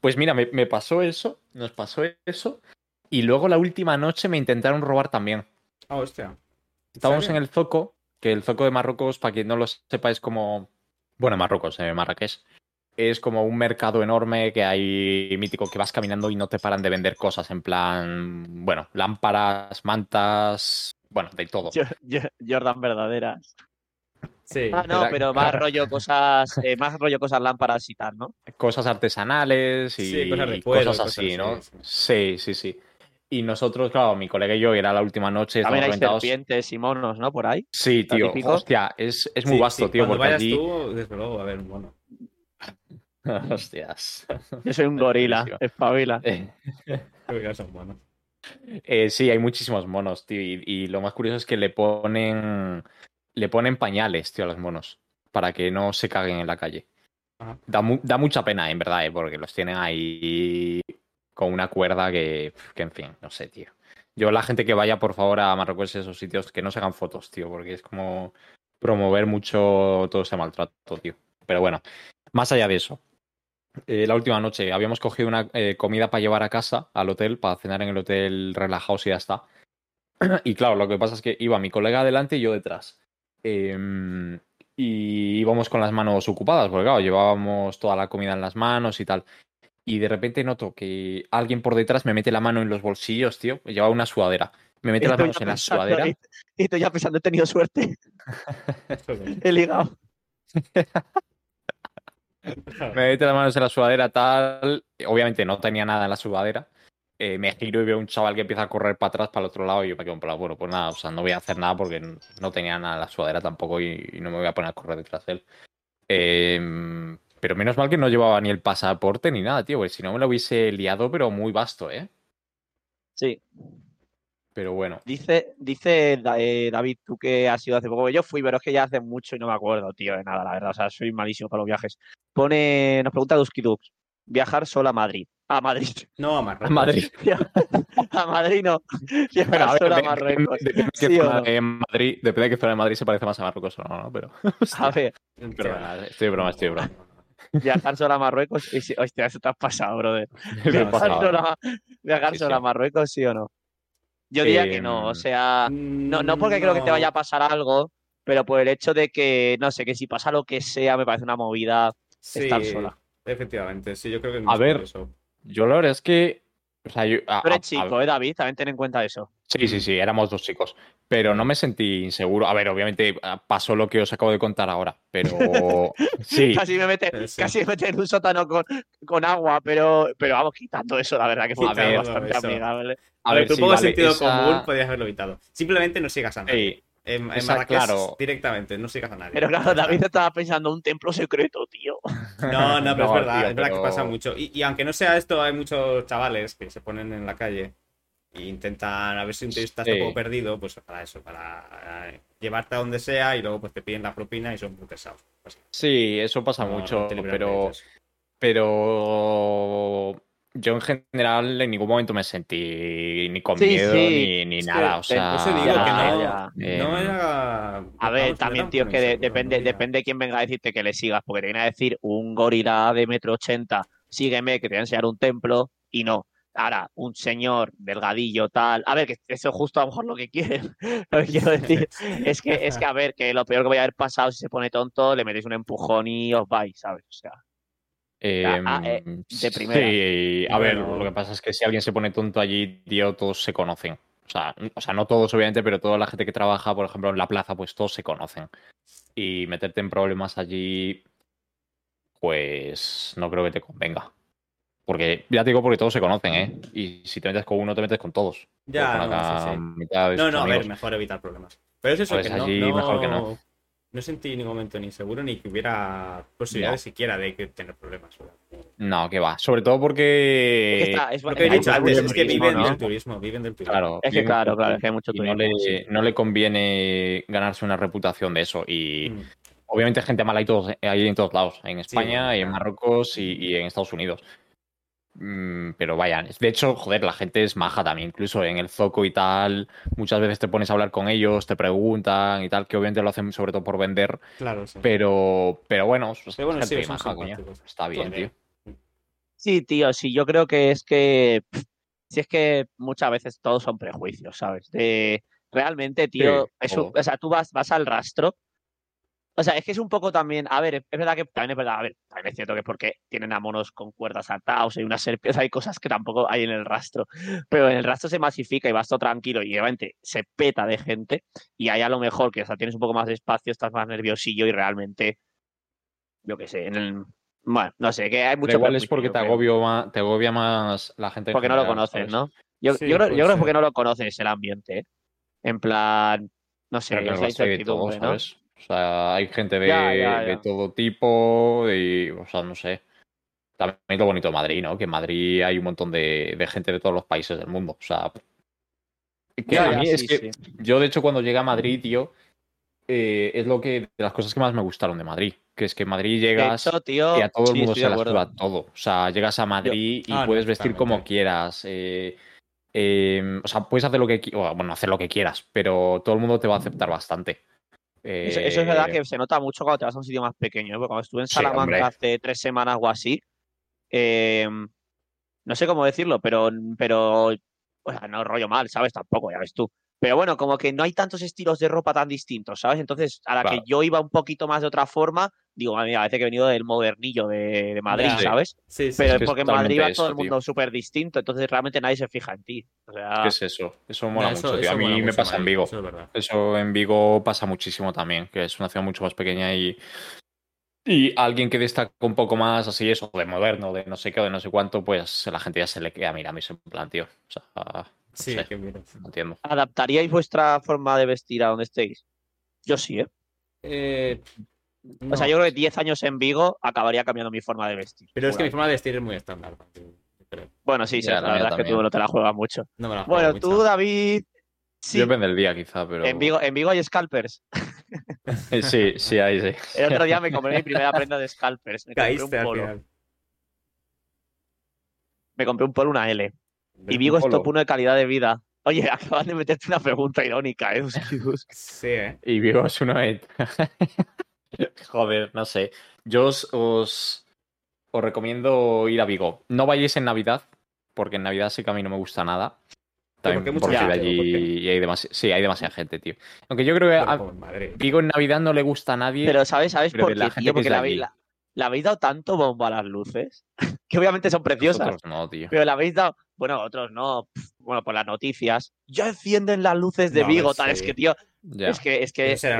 pues mira, me, me pasó eso, nos pasó eso. Y luego la última noche me intentaron robar también. Ah, hostia. Estábamos en el Zoco, que el Zoco de Marruecos, para quien no lo sepa, es como. Bueno, Marruecos, eh, Marrakech. Es como un mercado enorme que hay mítico que vas caminando y no te paran de vender cosas en plan. Bueno, lámparas, mantas. Bueno, de todo. Jordan verdaderas. Sí. Ah, no, Era- pero más rollo cosas, eh, más rollo cosas lámparas y tal, ¿no? Cosas artesanales y Sí, cosas de cosas, así, cosas ¿no? así, Sí, sí, sí. Y nosotros, claro, mi colega y yo, era la última noche, También hay reventados. serpientes y monos, ¿no? Por ahí. Sí, tío. típico. Hostia, es, es muy Sí, vasto, sí, tío, Cuando porque vayas allí. tú, desde luego, a ver, bueno. Hostias. Yo soy un gorila, espabila. Eh, son eh, sí, hay muchísimos monos, tío. Y, y lo más curioso es que le ponen. Le ponen pañales, tío, a los monos. Para que no se caguen en la calle. Ajá. Da, mu- da mucha pena, en verdad, eh, porque los tienen ahí con una cuerda que, que, en fin, no sé, tío. Yo, la gente que vaya, por favor, a Marruecos, esos sitios, que no se hagan fotos, tío, porque es como promover mucho todo ese maltrato, tío. Pero bueno, más allá de eso. eh, la última noche habíamos cogido una eh, comida para llevar a casa, al hotel, para cenar en el hotel relajados y ya está. Y claro, lo que pasa es que iba mi colega adelante y yo detrás. Em, y íbamos con las manos ocupadas, porque claro, llevábamos toda la comida en las manos y tal. Y de repente noto que alguien por detrás me mete la mano en los bolsillos, tío. Llevaba una sudadera. Me mete las manos en la sudadera. Y, y estoy ya pensando, he tenido suerte. He ligado. Me mete las manos en la sudadera, tal. Obviamente no tenía nada en la sudadera. Eh, me giro y veo un chaval que empieza a correr para atrás, para el otro lado, y yo me quedo en plan, bueno, pues nada, o sea, no voy a hacer nada porque no tenía nada en la sudadera tampoco y, no me voy a poner a correr detrás de él. Eh, pero menos mal que no llevaba ni el pasaporte ni nada, tío, porque si no me lo hubiese liado, pero muy vasto, ¿eh? Sí. Pero bueno. Dice, dice eh, David, tú que has ido hace poco. Yo fui, pero es que ya hace mucho y no me acuerdo, tío, de nada, la verdad. O sea, soy malísimo para los viajes. Pone, nos pregunta Dusky Dux. Viajar sola a Madrid. A Madrid. No, a Marruecos. Madrid. a Madrid no. Viajar Bueno, a ver, sola a Marruecos. depende de Madrid, depende de qué zona de Madrid se parece más a Marruecos o no, ¿no? Pero, A ver, pero nada, estoy de broma, estoy de broma. viajar sola a Marruecos. y sí- Hostia, eso te has pasado, brother. Viajar, pasado. sola, viajar sí. a Marruecos, sí o no. Yo diría que no. O Em, sea, no, no porque creo que te vaya a pasar algo, pero por el hecho de que, no sé, que si pasa lo que sea, me parece una movida estar sola. Efectivamente, sí, yo creo que es A ver, eso. Yo la verdad es que. O sea, yo, a- eres a- chico, ¿eh, David? También ten en cuenta eso. Sí, sí, sí, éramos dos chicos. Pero no me sentí inseguro. A ver, obviamente ah, pasó lo que os acabo de contar ahora, pero sí. Casi me mete, sí. casi me mete en un sótano con, con agua, pero, pero vamos, quitando eso, la verdad que fue ver, bastante eso. amigable. A ver, tu sí, poco vale, sentido esa- común podías haberlo evitado. Simplemente no sigas a nadie. Sí, En, en esa, Marrakech, claro. directamente, no sigas a nadie. Pero claro, David estaba pensando un templo secreto, tío. No, no, pero No, es verdad, tío, es verdad que pasa mucho. Y, y aunque no sea esto, hay muchos chavales que se ponen en la calle e intentan a ver si un turista está Sí. un poco perdido, pues para eso, para eh, llevarte a donde sea y luego pues te piden la propina y son muy pesados. Pues, Sí, eso pasa no- mucho, no pero, pero yo en general en ningún momento me sentí ni con Sí, miedo sí, ni, ni es nada. O sea, eso digo ya, que no, ya. eh, no era. A ver, también, tío, era que de- depende, depende de quién venga a decirte que le sigas, porque te viene a decir un gorila de metro ochenta, sígueme, que te voy a enseñar un templo, y no. Ahora, un señor delgadillo, tal. A ver, que eso es justo a lo mejor lo que quieren. Lo que quiero decir es que, es que, a ver, que lo peor que voy a haber pasado si se pone tonto, le metéis un empujón y os vais, ¿sabes? O sea, Ah, eh, Em, de primera. Sí, a ver, lo que pasa es que si alguien se pone tonto allí, tío, todos se conocen. O sea, o sea, no todos, obviamente, pero toda la gente que trabaja, por ejemplo, en la plaza, pues todos se conocen. Y meterte en problemas allí, pues no creo que te convenga. Porque, ya te digo, porque todos se conocen, ¿eh? Y si te metes con uno, te metes con todos. Ya, con no, sí, sí. No, no, a ver, mejor evitar problemas. Pero es eso, Pues que no, allí no, mejor que no. no sentí en ningún momento ni seguro ni que hubiera posibilidades siquiera de que tener problemas. No, que va. Sobre todo Es porque. que está- es, Lo que he dicho antes es que viven del turismo, viven del turismo. Claro, Es que viven claro, claro, es que hay mucho y no le, turismo, no le conviene ganarse una reputación de eso. Y Mm. obviamente gente mala hay, todos, hay en todos lados, en España, Sí, en. Marruecos y, y en Estados Unidos. Mm, Pero vaya, de hecho, joder, la gente es maja también, incluso en el zoco y tal, muchas veces te pones a hablar con ellos, te preguntan y tal, que obviamente lo hacen sobre todo por vender, Claro, sí. pero, pero bueno, Pero bueno, gente sí, son maja, coño. Está bien, tío. Sí, tío, sí, yo creo que es que. Si es que muchas veces todos son prejuicios, ¿sabes? De, realmente, tío, Sí, es un- todo. o sea, tú vas, vas al rastro. O sea, es que es un poco también. A ver, es verdad que también es verdad, a ver, también es cierto que es porque tienen a monos con cuerdas atados y unas serpientes, hay cosas que tampoco hay en el rastro. Pero en el rastro se masifica y vas todo tranquilo y obviamente se peta de gente. Y ahí a lo mejor que o sea, tienes un poco más de espacio, estás más nerviosillo y realmente. Yo qué sé, en el. Bueno, no sé, que hay mucho. Pero igual es porque te agobio más, te agobia más la gente en Porque no lo conoces, ¿sabes? ¿no? Yo, Sí, yo creo, yo creo porque no lo conoces el ambiente, ¿eh? En plan, no sé, Pero que en es el la rastro hay de todo, incertidumbre, ¿no? ¿sabes? O sea, hay gente de, Ya, ya, de todo tipo y, o sea, no sé. También lo bonito de Madrid, ¿no? Que en Madrid hay un montón de, de gente de todos los países del mundo. O sea, que Ya, a ya, mí es sí, que sí. yo, de hecho, cuando llegué a Madrid, tío, eh, es lo que, de las cosas que más me gustaron de Madrid. Que es que en Madrid llegas hecho, tío, y a todo el sí, mundo se la suda todo. O sea, llegas a Madrid y Ah, no, puedes vestir como quieras. eh, eh, o sea, puedes hacer lo que quieras. Bueno, hacer lo que quieras, pero todo el mundo te va a aceptar bastante. Eso, eso es verdad Eh, que se nota mucho cuando te vas a un sitio más pequeño. ¿eh? Porque cuando estuve en Sí. Salamanca hace tres semanas o así, eh, no sé cómo decirlo, pero, pero o sea, no rollo mal, ¿sabes? Tampoco, ya ves tú. Pero bueno, como que no hay tantos estilos de ropa tan distintos, ¿sabes? Entonces, a la Claro. que yo iba un poquito más de otra forma, digo, mía, parece que he venido del modernillo de, de Madrid, Ya. ¿sabes? Sí, sí. Pero es porque en Madrid va eso, todo el mundo súper distinto, entonces realmente nadie se fija en ti. O sea, ¿Qué es eso? Eso mola eso- mucho, tío. A mí me mucho, pasa en Vigo. Eso es verdad. Eso en Vigo pasa muchísimo también, que es una ciudad mucho más pequeña y. Y alguien que destaca un poco más así, eso, de moderno, de no sé qué, o de no sé cuánto, pues la gente ya se le queda mirando y se en plan, tío. O sea, Sí, sé, que mira. no entiendo. ¿adaptaríais vuestra forma de vestir a donde estéis? Yo sí, ¿eh? Eh, O sea, yo creo que 10 años en Vigo acabaría cambiando mi forma de vestir. Pero es que mi forma de vestir es muy estándar. creo. Bueno, sí, sí, Ya, la verdad es que tú no te la juegas mucho. No me la juego Bueno, mucho. tú, David. Sí, Yo depende del día, quizá, pero. en, Vigo, en Vigo hay scalpers. Sí, sí, ahí sí. El otro día me compré mi primera prenda de scalpers. Me compré un Caíste al polo. final. Me compré un polo, una L. Y Vigo es top 1 de calidad de vida. Oye, acaban de meterte una pregunta irónica, ¿eh? Sí, ¿eh? Y Vigo es una. Joder, no sé. Yo os, os, os recomiendo ir a Vigo. No vayáis en Navidad, porque en Navidad sí que a mí no me gusta nada. También porque porque mucha de gente, ¿o por allí y hay demasi- sí, hay demasiada gente, tío. Aunque yo creo que a. Vigo en Navidad no le gusta a nadie. Pero ¿sabes, ¿sabes Pero por de la gente tío? Porque la, allí. la, la habéis dado tanto bombo a las luces, que obviamente son preciosas. Nosotros no, tío. Pero la habéis dado. Bueno, otros no. Bueno, por las noticias. Ya encienden las luces de No, Vigo, tal. Es que, tío. Ya. Es que, es que, es lo,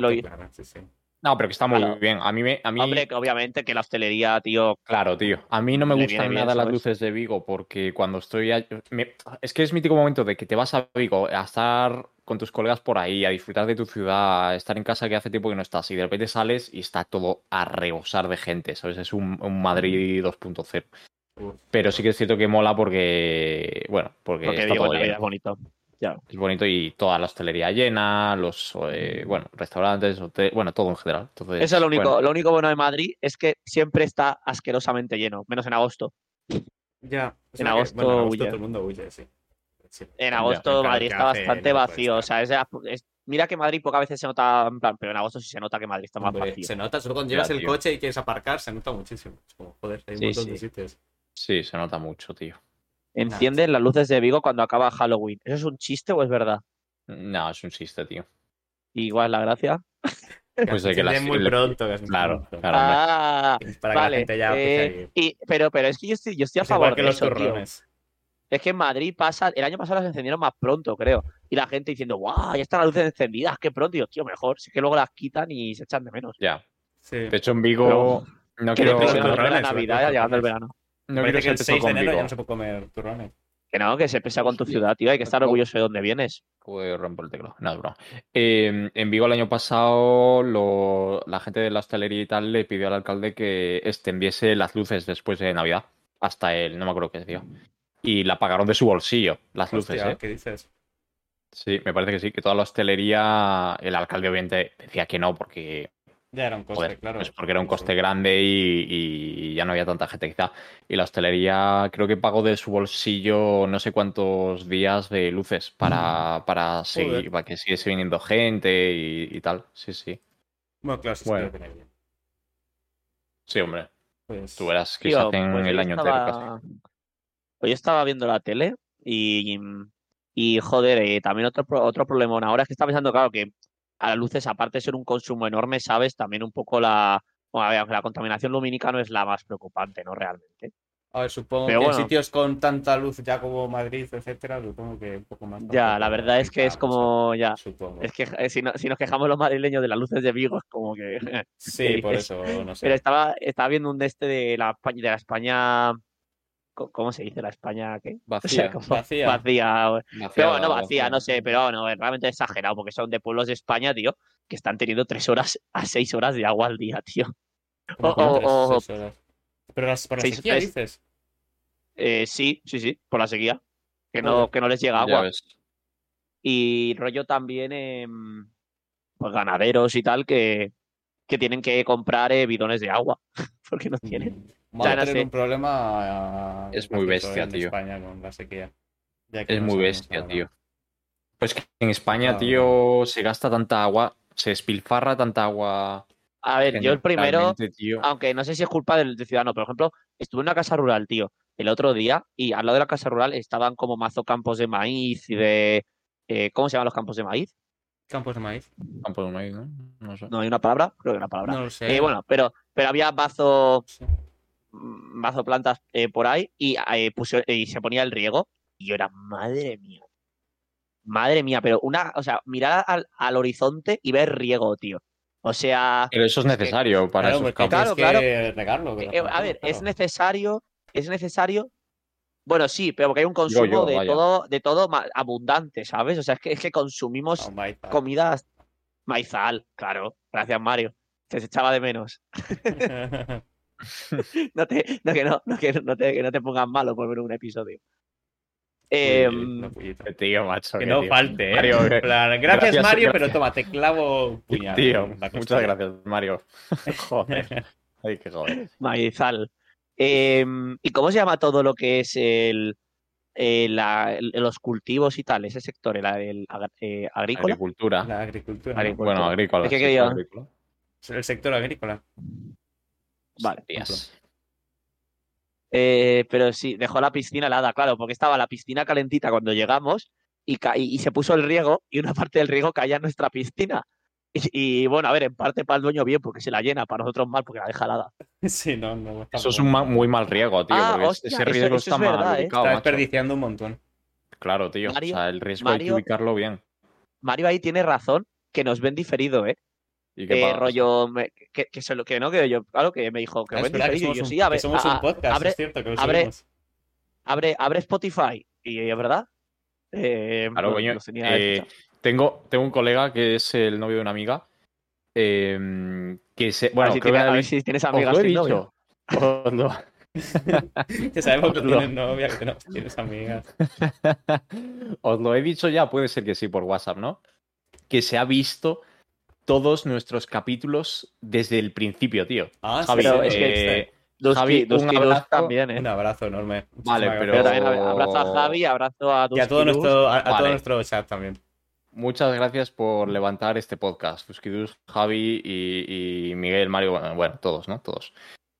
lo- ayuntamiento, claro, sí, sí. No, pero que está muy Claro. bien. A mí, me, a mí Hombre, que obviamente que la hostelería, tío. Claro, tío. A mí no me gustan bien, nada las ¿sabes? luces de Vigo porque cuando estoy... a- me- Es que es mítico momento de que te vas a Vigo a estar con tus colegas por ahí, a disfrutar de tu ciudad, a estar en casa que hace tiempo que no estás y de repente sales y está todo a rebosar de gente, ¿sabes? Es un, un Madrid 2.0. Pero sí que es cierto que mola porque... Bueno, porque, Porque está todo Navidad lleno. es bonito. Ya. Es bonito y toda la hostelería llena, los... eh, bueno, restaurantes, hoteles, bueno, todo en general. Entonces, Eso es lo único, bueno, lo único bueno de Madrid es que siempre está asquerosamente lleno, menos en agosto. Ya. En verdad que, agosto bueno, en agosto huye. todo el mundo huye, sí. Sí. En agosto Madrid está bastante vacío. O sea, es mira que Madrid pocas veces se nota, en plan, pero en agosto sí se nota que Madrid está más Hombre, vacío. se nota, solo cuando Ya, llevas el tío. coche y quieres aparcar, se nota muchísimo. Es como, joder, hay un Sí, montón de sitios. Sí, se nota mucho, tío. Encienden las luces de Vigo cuando acaba Halloween. ¿Eso es un chiste o es verdad? No, es un chiste, tío. Igual es la gracia. Pues de que las- muy le- pronto. que es muy Claro, pronto. claro. Ah, Para que la vale. gente ya eh, y, pero, pero es que yo estoy, yo estoy a Es favor igual que de los eso, tío. Es que en Madrid pasa, el año pasado las encendieron más pronto, creo. Y la gente diciendo, guau, ya están las luces encendidas, qué pronto. Y yo, tío, mejor. Si es que luego las quitan y se echan de menos. Ya. Sí. De hecho, en Vigo. No Que quiero, de la Navidad, todo, llegando el verano. No Parece que el ser 6 pesado de enero ya no se puede comer turrones. Que no, que se pesa con tu ciudad, tío. Hay que estar orgulloso de dónde vienes. Pues rompo el teclado. No, es broma. Eh, en Vigo el año pasado lo- la gente de la hostelería y tal le pidió al alcalde que extendiese las luces después de Navidad. Hasta el, no me acuerdo qué decía. Y la pagaron de su bolsillo, las luces, ¿eh? ¿qué dices? Sí, me parece que sí, que toda la hostelería, el alcalde obviamente decía que no, porque, Ya era un coste, joder, claro. pues porque era un coste grande y, y ya no había tanta gente quizá. Y la hostelería creo que pagó de su bolsillo no sé cuántos días de luces para, para seguir, Joder. para que siguiese viniendo gente y, y tal. Sí, sí. Bueno, claro, sí, Bueno. bien. Sí, hombre. Pues, Tú verás que Tío, se hacen pues el hoy año entero casi. estaba- Hoy estaba viendo la tele y, y joder, eh, también otro, otro problema ahora es que estaba pensando, claro, que a las luces, aparte de ser un consumo enorme, ¿sabes? También un poco la, bueno, ver, la contaminación lumínica no es la más preocupante, ¿no? Realmente. A ver, supongo Pero que bueno. en sitios con tanta luz ya como Madrid, etcétera, supongo que un poco más. Ya, la verdad es que es como, ya, Supongo. es que eh, si, no- si nos quejamos los madrileños de las luces de Vigo, es como que... Sí, por dices. eso, no sé. Pero estaba, estaba viendo un de este de la, de la España... ¿Cómo se dice? ¿La España qué? O sea, Vacía. Vacía. Vacía. Pero bueno, vacía. vacía, no sé, pero no, es realmente exagerado, porque son de pueblos de España, tío, que están teniendo tres horas a seis horas de agua al día, tío. O- tres, horas. Pero las, por la seis- sequía tres- dices. Eh, sí, sí, sí, por la sequía. Que no, que no les llega agua. Y rollo también, pues ganaderos y tal, que, que tienen que comprar eh, bidones de agua, porque no tienen. Vamos Ya, a no tener un problema. Es muy bestia, en tío. España con la sequía. Ya que Es no muy bestia, tío. Pues que en España, Ah, tío, se gasta tanta agua, se despilfarra tanta agua. A ver, yo el primero, tío. aunque no sé si es culpa del, del ciudadano, por ejemplo, estuve en una casa rural, tío, el otro día, y al lado de la casa rural estaban como mazo campos de maíz y de. eh, ¿Cómo se llaman los campos de maíz? Campos de maíz. Campo de maíz, ¿no? No sé. No hay una palabra, creo que hay una palabra. No lo sé. Eh, bueno, pero, pero había mazo, Sí. Mazo plantas eh, por ahí y, eh, puso- y se ponía el riego y yo era, madre mía. Madre mía, pero una, o sea, mirar al, al horizonte y ver riego, tío. O sea, Pero eso es Es que- necesario para Claro, esos porque campos. Claro, tienes que regarlo. eh, eh, a ver, claro. es necesario, es necesario. Bueno, sí, pero porque hay un consumo yo, de vaya. todo, de todo abundante, ¿sabes? O sea, es que, es que consumimos ah. comidas maizal, claro. Gracias, Mario. Se echaba de menos. No te, no, que no, no, que no te, que no te pongas malo por ver un episodio. Em, No, puñito. Qué Tío, macho. Que no tío. falte, ¿eh? Mario, En que- plan, gracias, gracias, Mario, gracias. pero toma, te clavo un puñal. Tío, muchas gracias, Mario. Joder. Ay, qué joder. maizal. Em, ¿Y cómo se llama todo lo que es el, eh, la- el- los cultivos y tal? Ese sector, el, el eh, agrícola. Agricultura. La agricultura. Agricultura. Bueno, agrícola. Es que sí, agrícola. El sector agrícola. Vale. Hostias. Eh, pero sí, dejó la piscina helada, claro, porque estaba la piscina calentita cuando llegamos y, se puso el riego y una parte del riego caía en nuestra piscina. Y, y, bueno, a ver, en parte para el dueño bien porque se la llena, para nosotros mal porque la deja helada. Sí, no, no. está Eso es un ma- muy mal riego, tío. Ah, porque hostia, ese eso- eso está es mal verdad, ¿eh? ubicado, Está macho. desperdiciando un montón. Claro, tío. Mario- o sea, el riesgo hay que ubicarlo bien. Mario ahí tiene razón, que nos ven diferido, ¿eh? ¿Y qué Eh, rollo, me- que, que, se lo, que no, que yo, claro, que me dijo que Ah, que. Y somos yo, un, sí, a que somos a- un podcast, abre, es cierto que lo abre- abre, abre Spotify. Y es verdad. Eh, Claro, lo- coño, los tenía eh. Tengo, tengo un colega que es el novio de una amiga. eh, que se. a Bueno, ver, si creo tiene- que a ver habéis- si tienes os amigas lo he sin novio. dicho. Os lo- Ya sabemos que tienes novia, que no tienes amigas. Os lo he dicho ya, puede ser que sí por WhatsApp, ¿no? Que se ha visto todos nuestros capítulos desde el principio, tío. Ah, Javi, pero es que- eh, Dusky- Javi, un abrazo. también, ¿eh? Un abrazo enorme. Vale, pero- Pero gracias. también abrazo a Javi, abrazo a Y a todo, nuestro, a, a todo Vale. nuestro chat también. muchas gracias por levantar este podcast. Fuskidus, Javi y, y Miguel, Mario, bueno, bueno, todos, ¿no? Todos.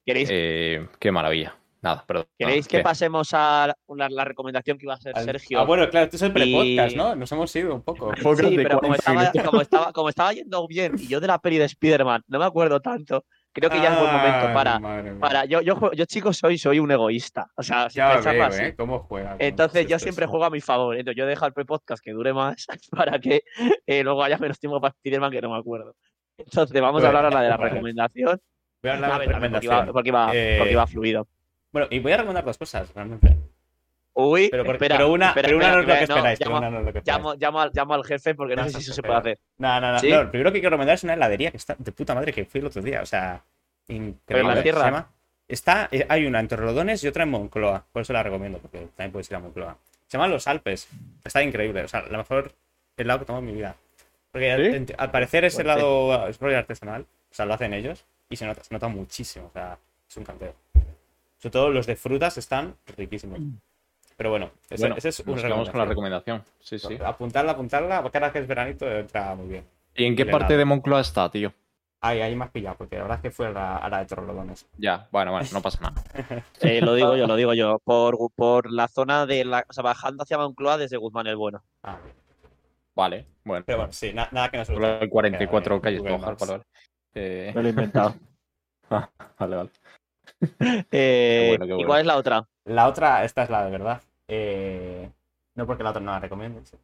¿Queréis, Eh, qué maravilla. Nada, perdón. ¿Queréis que pasemos a la, la recomendación que iba a hacer Al- Sergio? Ah, bueno, claro, esto es el pre-podcast, Y- ¿no? Nos hemos ido un poco. Sí, pero como 40 estaba, como, estaba, como estaba yendo bien y yo de la peli de Spider-Man no me acuerdo tanto, creo que ya es buen momento para. madre para yo, yo, juego- yo, chicos, soy, soy un egoísta. O sea, sin Ya pensarlo veo, así. ¿eh? ¿Cómo juega? Entonces yo siempre juego a mi favor. Entonces yo dejo el pre-podcast que dure más para que eh, luego haya menos tiempo para Spider-Man que no me acuerdo. Entonces vamos a hablar ahora de la recomendación. Voy a hablar de ver, también porque, iba, recomendación. porque, iba, Eh, porque iba fluido. Bueno, y voy a recomendar dos cosas, realmente. Uy, Pero, espera, pero una, espera, pero una espera, no es lo que no, esperáis. pero llamo, una no es lo que esperáis. llamo, llamo al, llamo al jefe porque no, No, sé si eso se puede hacer. No, no, no. Lo primero que quiero recomendar es una heladería que está de puta madre que fui el otro día. O sea, increíble. la tierra? Se llama- Está, eh, hay una en Torrelodones y otra en Moncloa. Por eso la recomiendo, porque también puedes ir a Moncloa. Se llaman Los Alpes. Está increíble. O sea, la mejor helado que he tomado en mi vida. Porque al parecer es Fuerte. helado es artesanal. O sea, lo hacen ellos. Y se nota, se nota muchísimo. O sea, es un canteo. Sobre todo los de frutas están riquísimos. Pero bueno, ese, Bueno, ese es un quedamos con la recomendación. Sí, sí. Apuntarla, apuntarla, porque ahora que es veranito entra muy bien. ¿Y en qué parte nada. de Moncloa está, tío? Ahí, ahí me has pillado, porque la verdad es que fue a la, a la de Torrelodones. Ya, bueno, bueno, no pasa nada. Eh, lo digo yo, lo digo yo. Por, por la zona de la. O sea, bajando hacia Moncloa desde Guzmán el Bueno. Ah, bien. Vale, bueno. Pero bueno, sí, na- nada que nos hay 44 Eh, calles Google Maps. vale, vale. Eh, Me lo he inventado. ah, vale, vale. Eh, bueno, qué ¿Y cuál es la otra? La otra, esta es la de verdad. Eh, no porque la otra no la recomiendo. sí.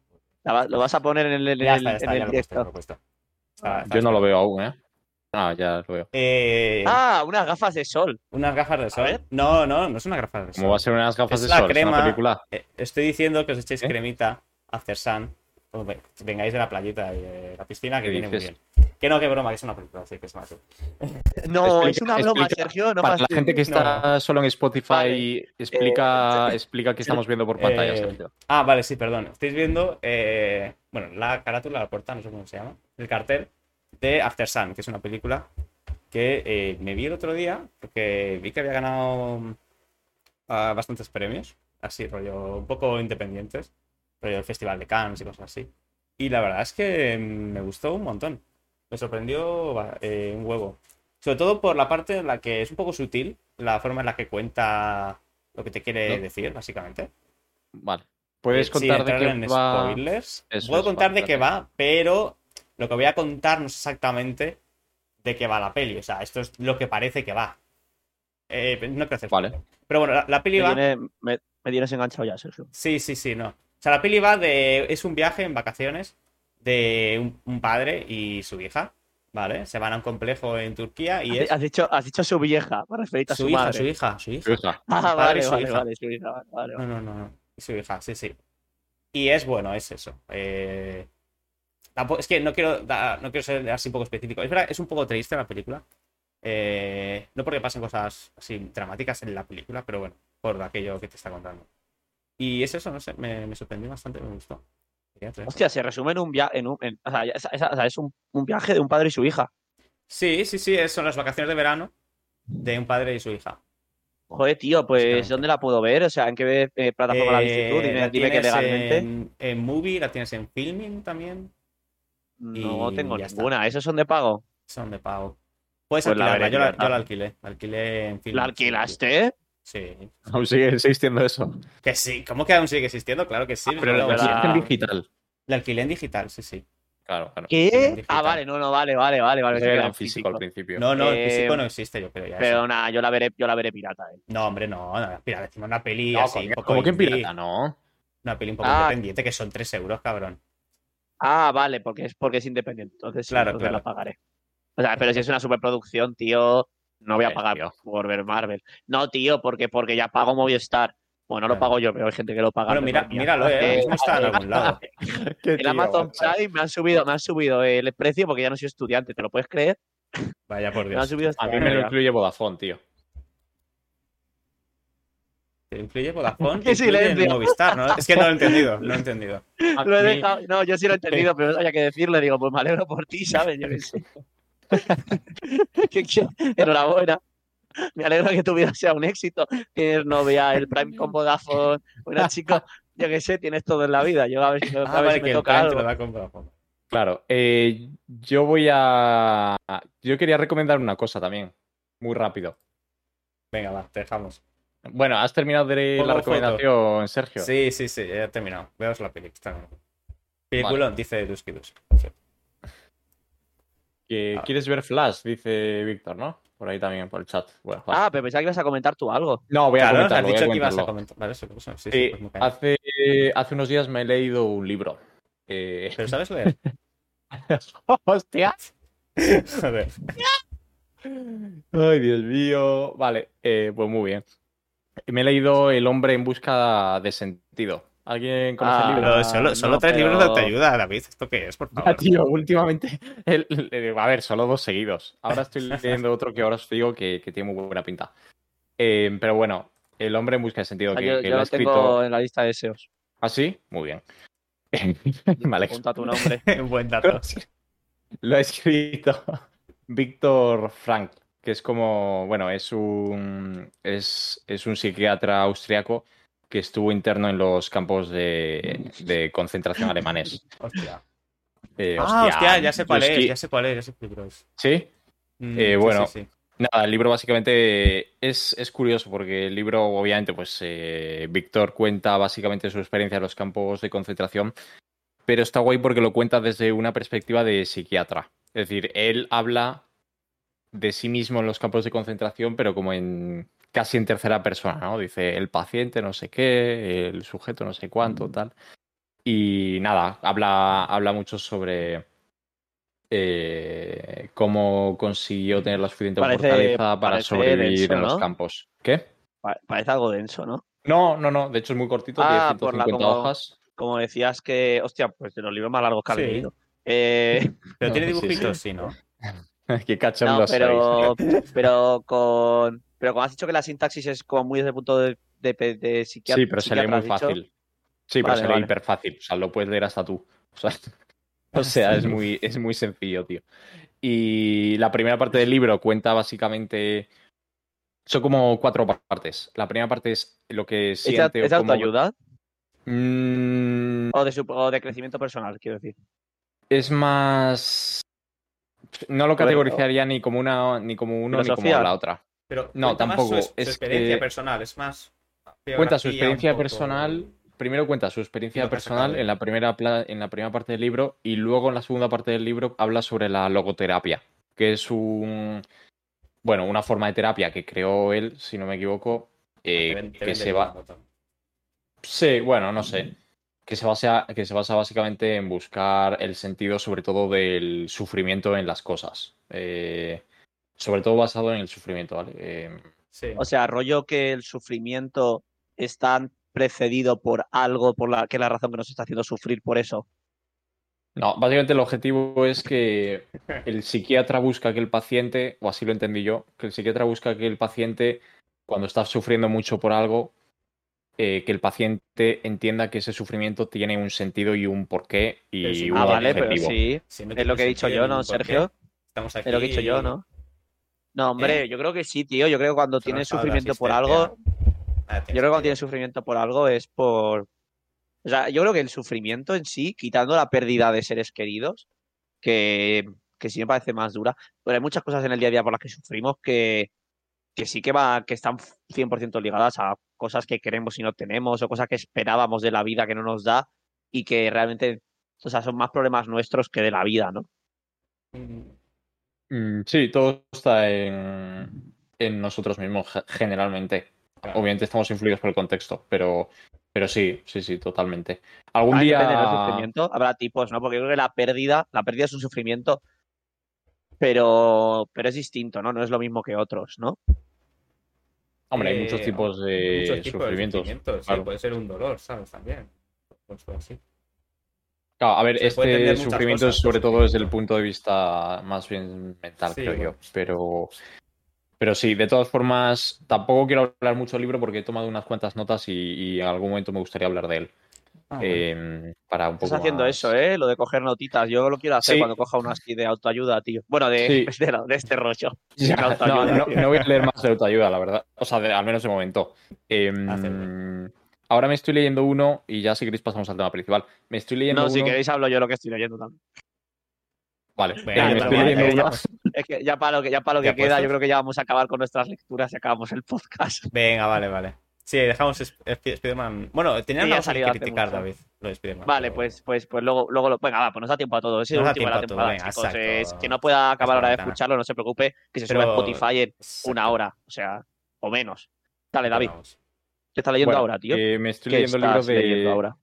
La va- ¿Lo vas a poner en el, en Ya el- está, ya está, en el ya lo he puesto, ya lo directo? he puesto. Está- está Yo no lo veo aún, ¿eh? Ah, ya lo veo. Eh, Ah, unas gafas de sol. unas gafas de sol. No, no, no es una gafas de sol. ¿Cómo va a ser unas gafas Es de la sol? ¿Es crema. una película? Eh, estoy diciendo que os echéis ¿Eh? cremita After Sun. Ve- vengáis de la playita y de la piscina, que ¿Qué viene muy bien. Que no, que broma, que es una película, sí, que es una No, Explica- es una broma, explica- Sergio. No Para la gente que está solo en Spotify, Vale. explica, explica qué estamos viendo por pantalla, Eh, Sergio. Ah, vale, sí, perdón. Estáis viendo, eh, bueno, la carátula, la portada, no sé cómo se llama, el cartel de After Sun, que es una película que eh, me vi el otro día porque vi que había ganado ah, bastantes premios, así, rollo, un poco independientes, rollo el Festival de Cannes y cosas así. Y la verdad es que me gustó un montón. Me sorprendió eh, un huevo. Sobre todo por la parte en la que es un poco sutil, la forma en la que cuenta lo que te quiere ¿No? decir, básicamente. Vale. ¿Puedes Eh, contar de qué en va? spoilers. Eso Puedo es, contar vale, de qué va, pero lo que voy a contar no es exactamente de qué va la peli. O sea, esto es lo que parece que va. Eh, no quiero hacer Vale. Pero bueno, la, la peli Me, va. tiene- me- me tienes enganchado ya, Sergio. Sí, sí, sí, no. O sea, la peli va de. Es un viaje en vacaciones de un, un padre y su hija. ¿Vale? Se van a un complejo en Turquía y es. Has dicho, has dicho su vieja, para referirte a su, Su hija, madre. su hija, su hija. Su hija. Ah, padre vale, y su vale, hija. vale, su hija, vale, vale, No, no, no, no. Su hija, sí, sí. Y es bueno, es eso. Eh, tampoco- es que no quiero, da- no quiero ser así un poco específico. Es verdad, es un poco triste la película. Eh, no porque pasen cosas así dramáticas en la película, pero bueno, por aquello que te está contando. Y es eso, no sé, me, me sorprendió bastante, me gustó. Hostia, se resume en un viaje, en un, en- o sea, ya- esa- esa- o sea, es un, un viaje de un padre y su hija. Sí, sí, sí, son las vacaciones de verano de un padre y su hija. Joder, tío, pues. ¿dónde la puedo ver? O sea, ¿en qué eh, plataforma la viste tú? Eh, Dime, que legalmente. En, en Movie, la tienes en Filming también. No y tengo ninguna. ¿Esos son de pago? Son de pago. Puedes Pues la alquilarla, veré, yo la, pirata. yo la alquilé. La alquilé en Filming. ¿La alquilaste? Sí. Aún sigue existiendo eso. Que sí, ¿cómo que aún sigue existiendo? Claro que sí. Ah, Pero no, lo la- digital. La alquilé en digital, sí, sí. Claro, claro. ¿Qué? Ah, vale, no, no, vale, vale, vale, vale. Era en físico al principio. No, no, el Eh, físico no existe, yo creo ya. Pero nada, yo la veré, yo la veré pirata, eh. No, hombre, no. no mira, decimos una peli No, así. coño, un poco ¿Cómo que en indie, pirata? No. Una peli un poco Ah. independiente, que son 3 euros, cabrón. Ah, vale, porque es porque es independiente. Entonces, sí, Claro, entonces claro. la pagaré. O sea, pero si es una superproducción, tío, no voy a pagar tío. por ver Marvel. No, tío, porque, porque ya pago Movistar. Bueno, no lo pago yo, pero hay gente que lo paga. Bueno, no mira, míralo, eh. Eh, mismo está en algún lado. En Amazon Prime me han subido, me han subido el precio porque ya no soy estudiante, ¿te lo puedes creer? Vaya por Dios. subido A mí me lo incluye Vodafone, tío. Te incluye Vodafone, Qué silencio. Movistar, ¿no? Es que no lo he entendido, no lo he entendido. A Lo he mí- dejado- No, yo sí lo he entendido, pero no sabía qué decirle. Digo, pues me alegro por ti, ¿sabes? Yo qué sé. Enhorabuena. Me alegro que tu vida sea un éxito. Tienes novia, el Prime con Vodafone. Bueno, chicos, yo qué sé, tienes todo en la vida. Yo a ver, si- a Ah, ver vale, si me toca algo. Claro, eh, yo voy a. Yo quería recomendar una cosa también, muy rápido. Venga, va, te dejamos. Bueno, ¿has terminado de la foto. recomendación, Sergio? Sí, sí, sí, ya he terminado. Veos la película. Peliculón, dice Dusky Dus. Sí. Que Ah. ¿Quieres ver Flash? Dice Víctor, ¿no? Por ahí también, por el chat. Bueno, vale. Ah, pero pensaba que ibas a comentar tú algo. no, voy a Claro, comentarlo. has dicho que ibas a comentar. Vale, eso, eso, sí, sí, Sí, pues hace, hace unos días me he leído un libro. Eh, Pero ¿sabes leer? ¡Hostia! Joder. Ay, Dios mío. Vale, eh, pues muy bien. Me he leído El hombre en busca de sentido. ¿Alguien conoce Ah, el libro? Pero solo, solo no, tres pero- libros de autoayuda, David. ¿Esto qué es, por Ah, favor? tío, últimamente. el- el- a ver, solo dos seguidos. Ahora estoy leyendo otro que ahora os digo que, que tiene muy buena pinta. Eh, pero bueno, El hombre en busca de sentido. Ah, Que, yo que yo lo ha lo escrito. tengo en la lista de deseos. ¿Ah, sí? Muy bien. me alegro. Junto a tu nombre. Un buen dato. Lo ha escrito Víctor Frank, que es como, bueno, es un, es, es un psiquiatra austriaco que estuvo interno en los campos de, de concentración alemanes. Hostia. Eh, Ah, hostia, ya sé cuál es, ya sé cuál es, ya sé es. ¿Sí? Mm, Eh, sí, bueno. sí, sí. Nada, el libro básicamente es, es curioso porque el libro, obviamente, pues eh, Víctor cuenta básicamente su experiencia en los campos de concentración, pero está guay porque lo cuenta desde una perspectiva de psiquiatra. Es decir, él habla de sí mismo en los campos de concentración, pero como en casi en tercera persona, ¿no? Dice el paciente no sé qué, el sujeto no sé cuánto, tal. Y nada, habla, habla mucho sobre eh, cómo consiguió tener la suficiente Parece- fortaleza para sobrevivir denso, en los ¿no? campos. ¿Qué? Pa- Parece algo denso, ¿no? No, no, no. De hecho es muy cortito, Ah, tiene por la 150 como- hojas. Como decías que, hostia, pues de los libros más largos que has Sí. leído. Eh, Pero tiene Sí, sí. dibujitos, sí, ¿no? Qué cachondo no, sois. pero, pero con. Pero como has dicho que la sintaxis es como muy desde el punto de, de, de psiquiatra. Sí, pero se lee muy fácil. Sí, pero se lee vale. hiper fácil. O sea, lo puedes leer hasta tú. O sea, o sea, es muy, es muy sencillo, tío. Y la primera parte del libro cuenta básicamente. Son como cuatro partes. La primera parte es lo que ¿Es siente. o es de cómo- autoayuda? Mm, O de, su- o de crecimiento personal, quiero decir. es más. No lo categorizaría ni como una, ni como uno ni como la otra. Pero No, cuenta más tampoco, Su, su es experiencia que- personal, es más. Cuenta su experiencia personal. Primero cuenta su experiencia personal en la, primera pla- en la primera parte del libro y luego en la segunda parte del libro habla sobre la logoterapia, que es un bueno, una forma de terapia que creó él, si no me equivoco, eh, Te ven- que se va. Sí, bueno, no sé. Que se basa, que se basa básicamente en buscar el sentido, sobre todo, del sufrimiento en las cosas. Eh, sobre todo basado en el sufrimiento, ¿vale? Eh, Sí. O sea, rollo que el sufrimiento está precedido por algo, por la que es la razón que nos está haciendo sufrir por eso. No, básicamente el objetivo es que el psiquiatra busca que el paciente, o así lo entendí yo, que el psiquiatra busca que el paciente, cuando está sufriendo mucho por algo, eh, que el paciente entienda que ese sufrimiento tiene un sentido y un porqué y un Ah, vale, pero sí. Si no Es lo que he dicho yo, ¿no, ni por qué, Sergio? Estamos aquí. Es lo que he dicho yo, ¿no? No, hombre, ¿Eh? yo creo que sí, tío. Yo creo que cuando tienes sufrimiento por algo, Ah, yo creo que cuando tienes sufrimiento por algo es por. O sea, yo creo que el sufrimiento en sí, quitando la pérdida de seres queridos, que, que sí me parece más dura, pero hay muchas cosas en el día a día por las que sufrimos que, que sí que va, que están 100% ligadas a cosas que queremos y no tenemos, o cosas que esperábamos de la vida que no nos da, y que realmente, o sea, son más problemas nuestros que de la vida, ¿no? Mm, Mm, Sí, todo está en, en nosotros mismos, ge- generalmente. claro. Obviamente estamos influidos por el contexto, pero, pero sí, sí, sí, totalmente. Algún día. del sufrimiento. Habrá tipos, ¿no? Porque yo creo que la pérdida, la pérdida es un sufrimiento, pero, pero es distinto, ¿no? No es lo mismo que otros, ¿no? Hombre, hay Eh, muchos tipos de muchos tipos de sufrimientos. sufrimientos, sí, claro. puede ser un dolor, ¿sabes? También. Pues así. Claro, a ver, Se este sufrimiento cosas sobre todo desde el punto de vista más bien mental, Sí, creo bueno. yo. Pero, pero sí, de todas formas, tampoco quiero hablar mucho del libro porque he tomado unas cuantas notas y, y en algún momento me gustaría hablar de él. Ah, eh, para un poco Estás haciendo más- eso, ¿eh? Lo de coger notitas. Yo lo quiero hacer Sí. cuando coja uno así de autoayuda, tío. Bueno, de, Sí. de, la- de este rollo. Ya, De no, voy a leer más de autoayuda, la verdad. O sea, de- al menos de momento. Em, ahora me estoy leyendo uno y ya si queréis pasamos al tema principal. Me estoy leyendo No, uno. si queréis hablo yo lo que estoy leyendo también. Vale, Venga, eh, me estoy leyendo. Es que ya para lo que, ya para lo que ¿Ya queda, puestos? yo creo que ya vamos a acabar con nuestras lecturas y acabamos el podcast. Venga, vale, vale. Sí, dejamos Sp- Sp- Spider-Man. Bueno, tenía Sí, algo que criticar, mucho. David, lo de Spider-Man. Vale, pero- pues, pues, pues luego, luego lo. Venga, va, pues nos da tiempo a todo. Es el Nos último de la tiempo a todo, temporada, venga, chicos. Es que no pueda acabar ahora de escucharlo, no se preocupe, que se sube a Pero- Spotify en una hora, o sea, o menos. Dale, David, Vamos. ¿Qué estás leyendo Bueno, ahora, tío? eh, me estoy ¿Qué leyendo el libro estás leyendo de. ahora?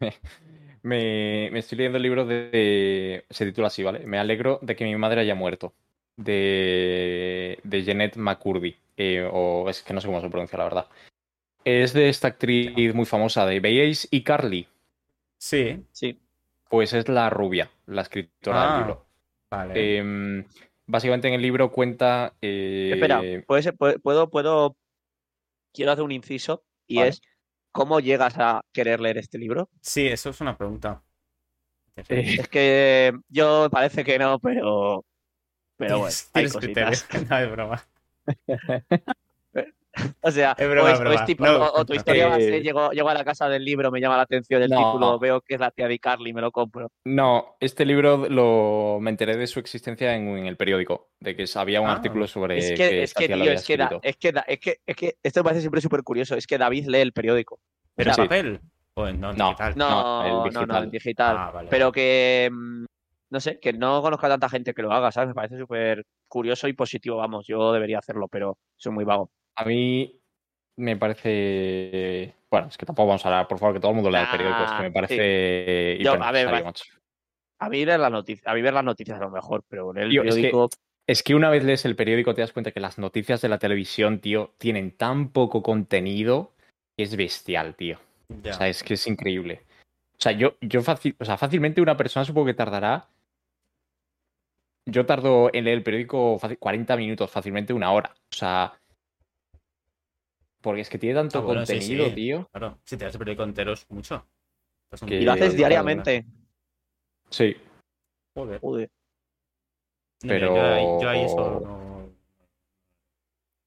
Me, me estoy leyendo el libro de, de- Se titula así, ¿vale? Me alegro de que mi madre haya muerto. De, de Jeanette McCurdy. eh, o es que no sé cómo se pronuncia, la verdad. Es de esta actriz muy famosa de ¿Veíais y Carly? Sí, Sí. Pues es la rubia, la escritora Ah, del libro. vale. Em, básicamente en el libro cuenta. eh, Espera, ¿puede ser- puedo, puedo, puedo- Quiero hacer un inciso y Vale. es: ¿cómo llegas a querer leer este libro? Sí, eso es una pregunta. eh, Es que yo parece que no, pero. Pero bueno, Tienes- hay cositas. No, es broma. O sea, Es broma, o, es o tipo- No, o- o tu historia va a eh, ser, llego, llego a la casa del libro, me llama la atención el No. título, veo que es la tía de Carly, me lo compro. No, este libro lo me enteré de su existencia en, en el periódico, de que había un Ah. artículo sobre Es que, es que tío, es que, da- escrito. es, que da- es, que, es que esto me parece siempre súper curioso, es que David lee el periódico. ¿Pero en Sí. papel? ¿O en no, en No. digital? No, No, el no, no, digital. en digital. Ah, vale. Pero que, mm, no sé, que no conozco a tanta gente que lo haga, ¿sabes? Me parece súper curioso y positivo, vamos, yo debería hacerlo, pero soy muy vago. A mí me parece. Bueno, es que tampoco vamos a hablar, por favor, que todo el mundo lea el periódico. Es que Ah, me parece Yo, a ver. A mí ver las noticias, a mí ver las noticias a lo mejor, pero leer el Tío, es que- periódico, Es que una vez lees el periódico te das cuenta que las noticias de la televisión, tío, tienen tan poco contenido que es bestial, tío. O sea, es que es increíble. O sea, yo, yo fácil, o sea, fácilmente una persona supongo que tardará. Yo tardo en leer el periódico fácil- 40 minutos, fácilmente una hora. O sea. Porque es que tiene tanto Ah, bueno, contenido, sí. tío. Claro, si te das el periódico entero es mucho. Es un- Que- y lo haces diariamente. Sí. Joder. Joder. Pero- Yo, ahí- yo ahí eso no...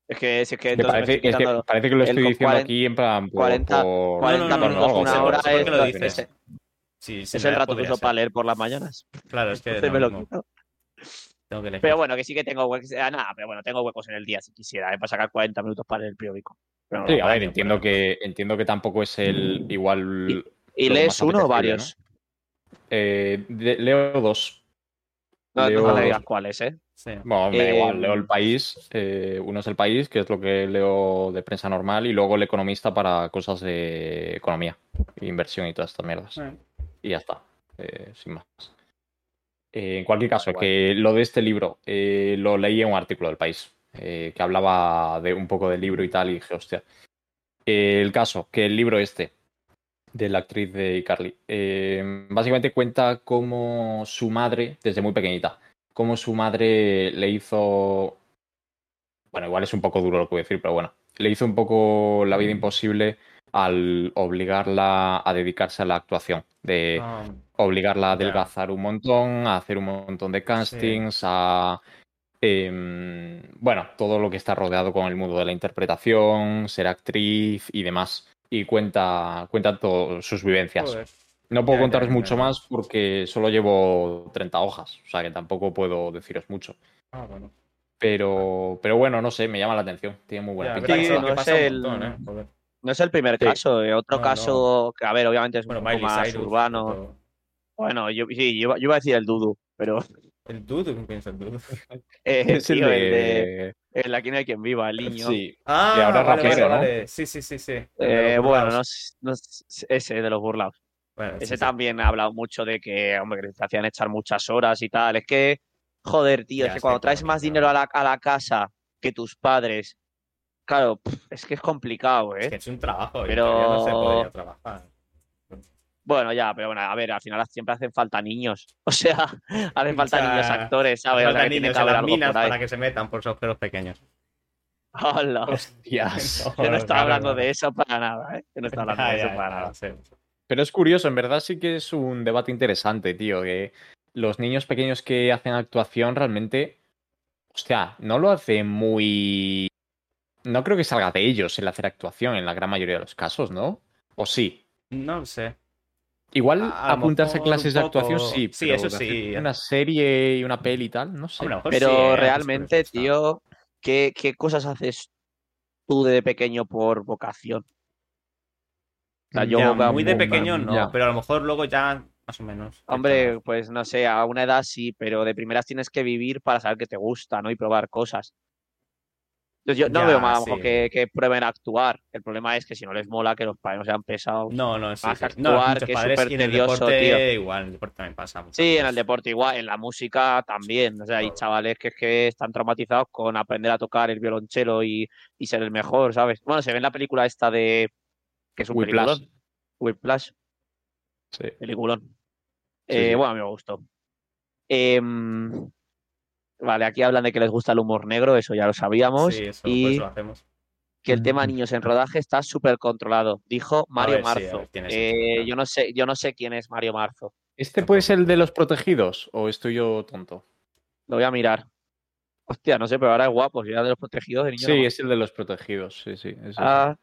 Es que, es que Me entonces me parece, es que quitando parece que lo estoy diciendo 40 aquí en plan. Por, 40 por- 40 no, no, no, minutos, no, una sé, hora es, lo dices. Sí, sí, es el rato que uso para leer por las mañanas. Claro, es que Entonces no, me lo quito. tengo que elegir. Pero bueno, que sí que tengo huecos. ah, nada, pero bueno, tengo huecos en el día si quisiera, ¿eh? para sacar 40 minutos para leer el periódico. Pero no, Sí, no, a ver, entiendo que, entiendo que tampoco es el igual. ¿Y lees uno o varios? Eh, de- leo dos. No, no Leo- me digas cuáles, ¿eh? Sí. Bueno, me da Eh, igual, leo el país. eh, uno es el país, que es lo que leo de prensa normal, y luego el economista para cosas de economía, inversión y todas estas mierdas. Eh, Y ya está, eh, sin más. Eh, en cualquier caso, que lo de este libro eh, lo leí en un artículo del país, eh, que hablaba de un poco del libro y tal, y dije, hostia. Eh, el caso, que el libro este, de la actriz de iCarly, eh, básicamente cuenta cómo su madre, desde muy pequeñita, cómo su madre le hizo. Bueno, igual es un poco duro lo que voy a decir, pero bueno. Le hizo un poco la vida imposible al obligarla a dedicarse a la actuación. De ah, obligarla a adelgazar un montón, a hacer un montón de castings, a. em, bueno, todo lo que está rodeado con el mundo de la interpretación, ser actriz y demás. Y cuenta, cuenta todas sus vivencias. joder. No puedo Ya, contaros ya, mucho ya. más porque solo llevo 30 hojas, o sea que tampoco puedo deciros mucho. Ah, bueno. Pero, pero bueno, no sé, me llama la atención. Tiene muy buena Ya, pinta. Sí, no es el- montón, ¿eh? No es el primer Sí. caso. eh, Otro No, caso que, a ver, obviamente es Bueno, un poco Miley más Cyrus. urbano. Bueno, yo, sí, yo, iba- yo iba a decir el Dudu, pero El dude, ¿qué piensa el dude? eh, Es el tío, el de, de... el Aquí no hay quien viva, el niño. Sí, Ah, Y ahora vale, rapero, vale, ¿no? Sí, sí, sí, sí. Eh, bueno, no, no ese de los burlados. Bueno, Ese sí. también ha hablado mucho de que, hombre, que te hacían echar muchas horas y tal. Es que, joder, tío, Ya, es que es cuando traes más dinero a la, a la casa que tus padres, claro, es que es complicado, Es ¿eh? que es un trabajo. Pero- no se podría trabajar. Bueno, ya, pero bueno, a ver, al final siempre hacen falta niños. O sea, hacen falta O sea, niños actores, ¿sabes? O sea, que niños que las minas para que se metan por esos agujeros pequeños. Hola. hostias. Yo no estaba hablando de eso para nada, ¿eh? Yo no estaba hablando Ya, de eso ya, para ya, nada. sí. Pero es curioso, en verdad sí que es un debate interesante, tío, que los niños pequeños que hacen actuación realmente, hostia, no lo hacen muy... No creo que salga de ellos el hacer actuación en la gran mayoría de los casos, ¿no? ¿O sí? No lo sé. Igual apuntarse a clases de actuación, sí. sí, pero eso sí. Una serie y una peli y tal, no sé. Pero sí, ¿eh? realmente, tío, ¿qué, ¿qué cosas haces tú de pequeño por vocación? O sea, yo Ya, veo muy de pequeño no, ya. pero a lo mejor luego ya más o menos. Hombre, pues no sé, a una edad sí, pero de primeras tienes que vivir para saber que te gusta, ¿no? Y probar cosas. Entonces yo no Ya, veo mal a lo mejor sí. que, que prueben a actuar. El problema es que si no les mola, que los padres no sean pesados. No, no, sí. Sí. No, actuar, muchos que es padres, súper y en el tedioso, deporte tío. igual, en el deporte también pasa. muchas Sí, en el deporte igual, en la música también. O sea, hay chavales que es que están traumatizados con aprender a tocar el violonchelo y, y ser el mejor, ¿sabes? Bueno, se ve en la película esta de. que es un Whiplash. peliculón. Whiplash, Sí. peliculón. Sí, Eh, sí. Bueno, a mí me gustó. Em, vale, aquí hablan de que les gusta el humor negro, eso ya lo sabíamos. Sí, eso, por y lo hacemos. que el tema niños en rodaje está súper controlado, dijo Mario ver, sí, a Marzo. ver, Eh, yo no sé, yo no sé quién es Mario Marzo. ¿Este puede ser el de los protegidos o estoy yo tonto? Lo voy a mirar. Hostia, no sé, pero ahora es guapo, si era de los protegidos de niños. Sí, es el de los protegidos, sí, sí. es. Ah,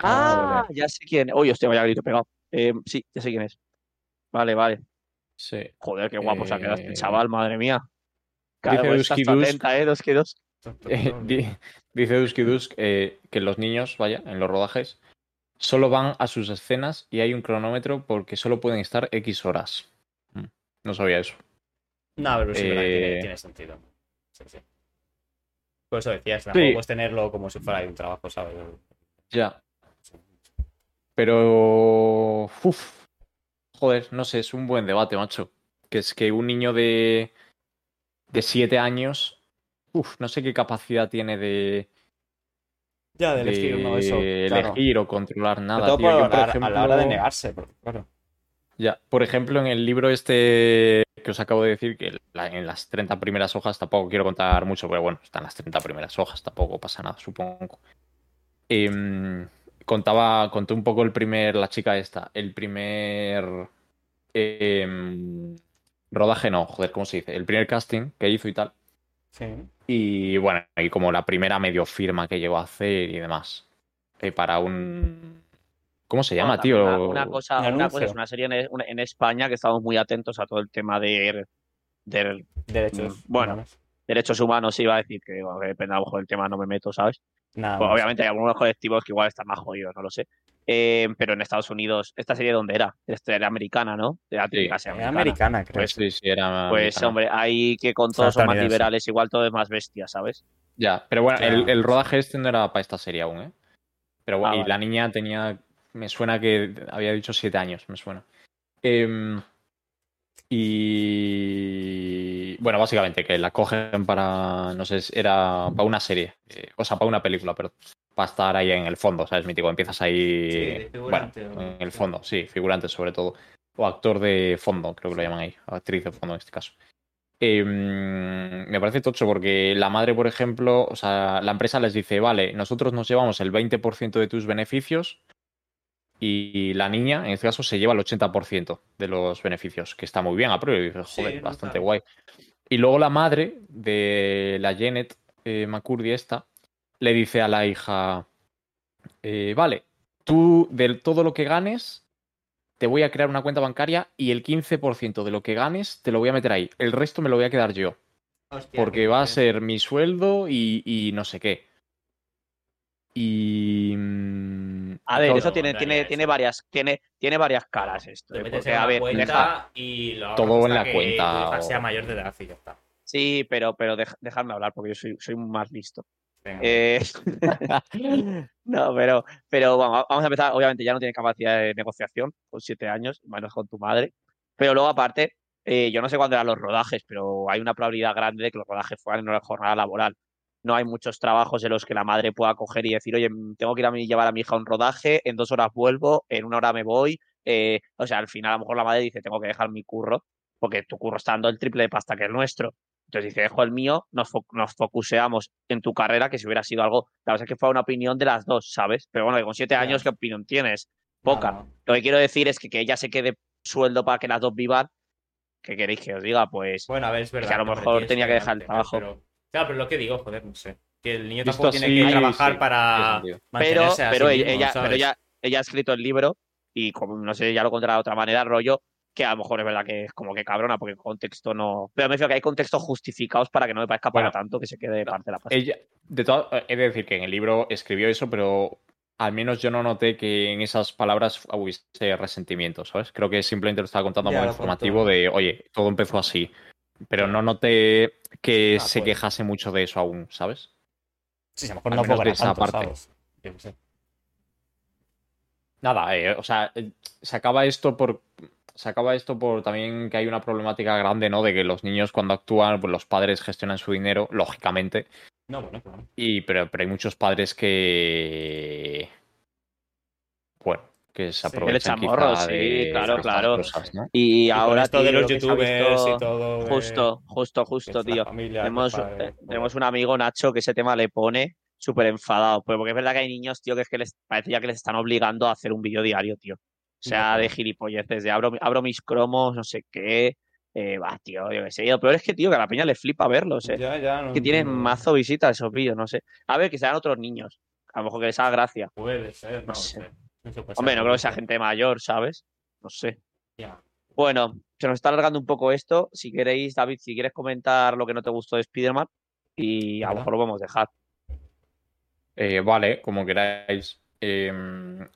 Ah, ah, ya sé quién. Uy, hostia, vaya grito pegado. Eh, sí, ya sé quién es. Vale, vale. Sí. Joder, qué guapo se ha quedado este Eh, chaval, madre mía. Dice Claro, tú Dusk- atenta, ¿eh? Dos que dos. Eh, di- dice Dusky Dusk eh, que los niños, vaya, en los rodajes, solo van a sus escenas y hay un cronómetro porque solo pueden estar X horas. Mm, No sabía eso. No, pero sí, verdad que tiene, Eh, tiene sentido. Sí, sí. Por eso decías, Sí. tampoco puedes tenerlo como si fuera un trabajo, ¿sabes? Ya. Pero. Uf. Joder, no sé, es un buen debate, macho. Que es que un niño de. De 7 años. Uf, no sé qué capacidad tiene de. Ya, de elegir uno de eso. de claro. elegir o controlar nada. tío. Yo, por a, a la hora de negarse, porque, claro. Ya, por ejemplo, en el libro este que os acabo de decir, que la- en las 30 primeras hojas tampoco quiero contar mucho, pero bueno, están las 30 primeras hojas, tampoco pasa nada, supongo. Em, contaba, contó un poco el primer, la chica esta, el primer em, rodaje, no, joder, ¿cómo se dice? El primer casting que hizo y tal. Sí. Y bueno, y como la primera medio firma que llegó a hacer y demás. Eh, para un... ¿Cómo se llama, tío? Una, una cosa, Un una cosa es una serie en, una- en España que estamos muy atentos a todo el tema de, de Derechos. Mm, bueno. humanos. derechos humanos, iba a decir que, bueno, que depende a lo mejor del tema, no me meto, ¿sabes? Nada Pues, obviamente hay algunos colectivos que igual están más jodidos, no lo sé. Eh, pero en Estados Unidos, ¿esta serie dónde era? Esta era americana, ¿no? Era americana. americana, creo. Pues- Sí, sí, era Pues, americana. hombre, hay que con todos son más liberales, igual todo es más bestia, ¿sabes? Ya, pero bueno, el, Claro. el rodaje este no era para esta serie aún, ¿eh? Pero bueno, Ah, y vale. la niña tenía, me suena que había dicho siete años, me suena. Em, y bueno, básicamente que la cogen para, no sé, era para una serie, eh, o sea, para una película, pero para estar ahí en el fondo, ¿sabes? Mítico, empiezas ahí, Sí, bueno, o- en el fondo, sí, figurante sobre todo, o actor de fondo, creo que lo llaman ahí, actriz de fondo en este caso. Em, me parece tocho porque la madre, por ejemplo, o sea, la empresa les dice, vale, nosotros nos llevamos el 20% de tus beneficios y la niña, en este caso, se lleva el 80% de los beneficios, que está muy bien a prueba. Y dices, Sí, joder, bastante guay. Y luego la madre de la Janet eh, McCurdy esta le dice a la hija, eh, vale, tú de todo lo que ganes te voy a crear una cuenta bancaria y el 15% de lo que ganes te lo voy a meter ahí. El resto me lo voy a quedar yo. Porque va a ser mi sueldo y, y no sé qué. Y. mm, A ver, eso tiene, tiene, tiene varias, tiene, tiene varias caras esto. Te ¿eh? metes Porque, en a la ver, cuenta deja- y lo Todo en la que cuenta o- sea mayor de edad y ya está. Sí, pero, pero dej- dejadme hablar porque yo soy, soy más listo. Eh, no, pero, pero bueno, vamos a empezar. Obviamente ya no tiene capacidad de negociación con siete años, menos con tu madre. Pero luego, aparte, eh, yo no sé cuándo eran los rodajes, pero hay una probabilidad grande de que los rodajes fueran en una jornada laboral. No hay muchos trabajos en los que la madre pueda coger y decir, oye, tengo que ir a llevar a mi hija a un rodaje, en dos horas vuelvo, en una hora me voy. eh, o sea, al final a lo mejor la madre dice, tengo que dejar mi curro, porque tu curro está dando el triple de pasta que el nuestro. Entonces dice, dejo el mío, nos, fo- nos focuseamos en tu carrera, que si hubiera sido algo, la verdad es que fue una opinión de las dos, ¿sabes? Pero bueno, que con siete años, ¿qué opinión tienes? Poca. No, no. Lo que quiero decir es que que ella se quede sueldo para que las dos vivan, ¿qué queréis que os diga? Pues Bueno, a ver, es verdad. a lo mejor tenía que dejar el trabajo. Pero, claro, pero lo que digo, joder, no sé. Que el niño Visto tampoco tiene que trabajar sí, para pero, pero ella, mismo, ella- pero ella, ella ha escrito el libro y como, no sé, ya lo contará de otra manera, rollo, que a lo mejor es verdad que es como que cabrona, porque el contexto no. Pero me refiero que hay contextos justificados para que no me parezca para Bueno, tanto que se quede parte de la pasta. Ella, de todo, he de decir que en el libro escribió eso, pero al menos yo no noté que en esas palabras hubiese resentimiento, ¿sabes? Creo que simplemente lo estaba contando Ya, como informativo contó. de, oye, todo empezó así. Pero no noté que Ah, se puede. quejase mucho de eso aún, ¿sabes? Sí, a lo mejor Al no menos de esa tanto, parte. ¿sabes? Yo qué sé. Nada, eh, o sea, eh, se acaba esto por. Se acaba esto por también que hay una problemática grande, ¿no? De que los niños cuando actúan, pues los padres gestionan su dinero, lógicamente. No, bueno, claro. Y, pero, pero hay muchos padres que. Que se Sí. aprovechan El quizá chamorro, sí, de claro, estas claro. cosas, ¿no? Y, ahora, esto de los youtubers visto- y todo. de- Justo, justo, justo, tío. familia, que Tenemos, el padre, eh, tenemos un amigo, Nacho, que ese tema le pone súper enfadado. Pues porque es verdad que hay niños, tío, que es que les parece ya que les están obligando a hacer un vídeo diario, tío. O sea, de gilipolleces, de abro, abro mis cromos, no sé qué. Eh, va, tío, yo qué sé. Lo peor es que, tío, que a la peña le flipa verlos, eh. Ya, ya, no que tienen entiendo. mazo visitas esos vídeos, no sé. A ver, que sean otros niños. A lo mejor que les haga gracia. Puede ser, no, No sé. sé. Hombre, no creo que sea sé. gente mayor, ¿sabes? No sé. Ya. Bueno, se nos está alargando un poco esto. Si queréis, David, si quieres comentar lo que no te gustó de Spider-Man, y a lo mejor lo podemos dejar. Eh, vale, como queráis. Eh,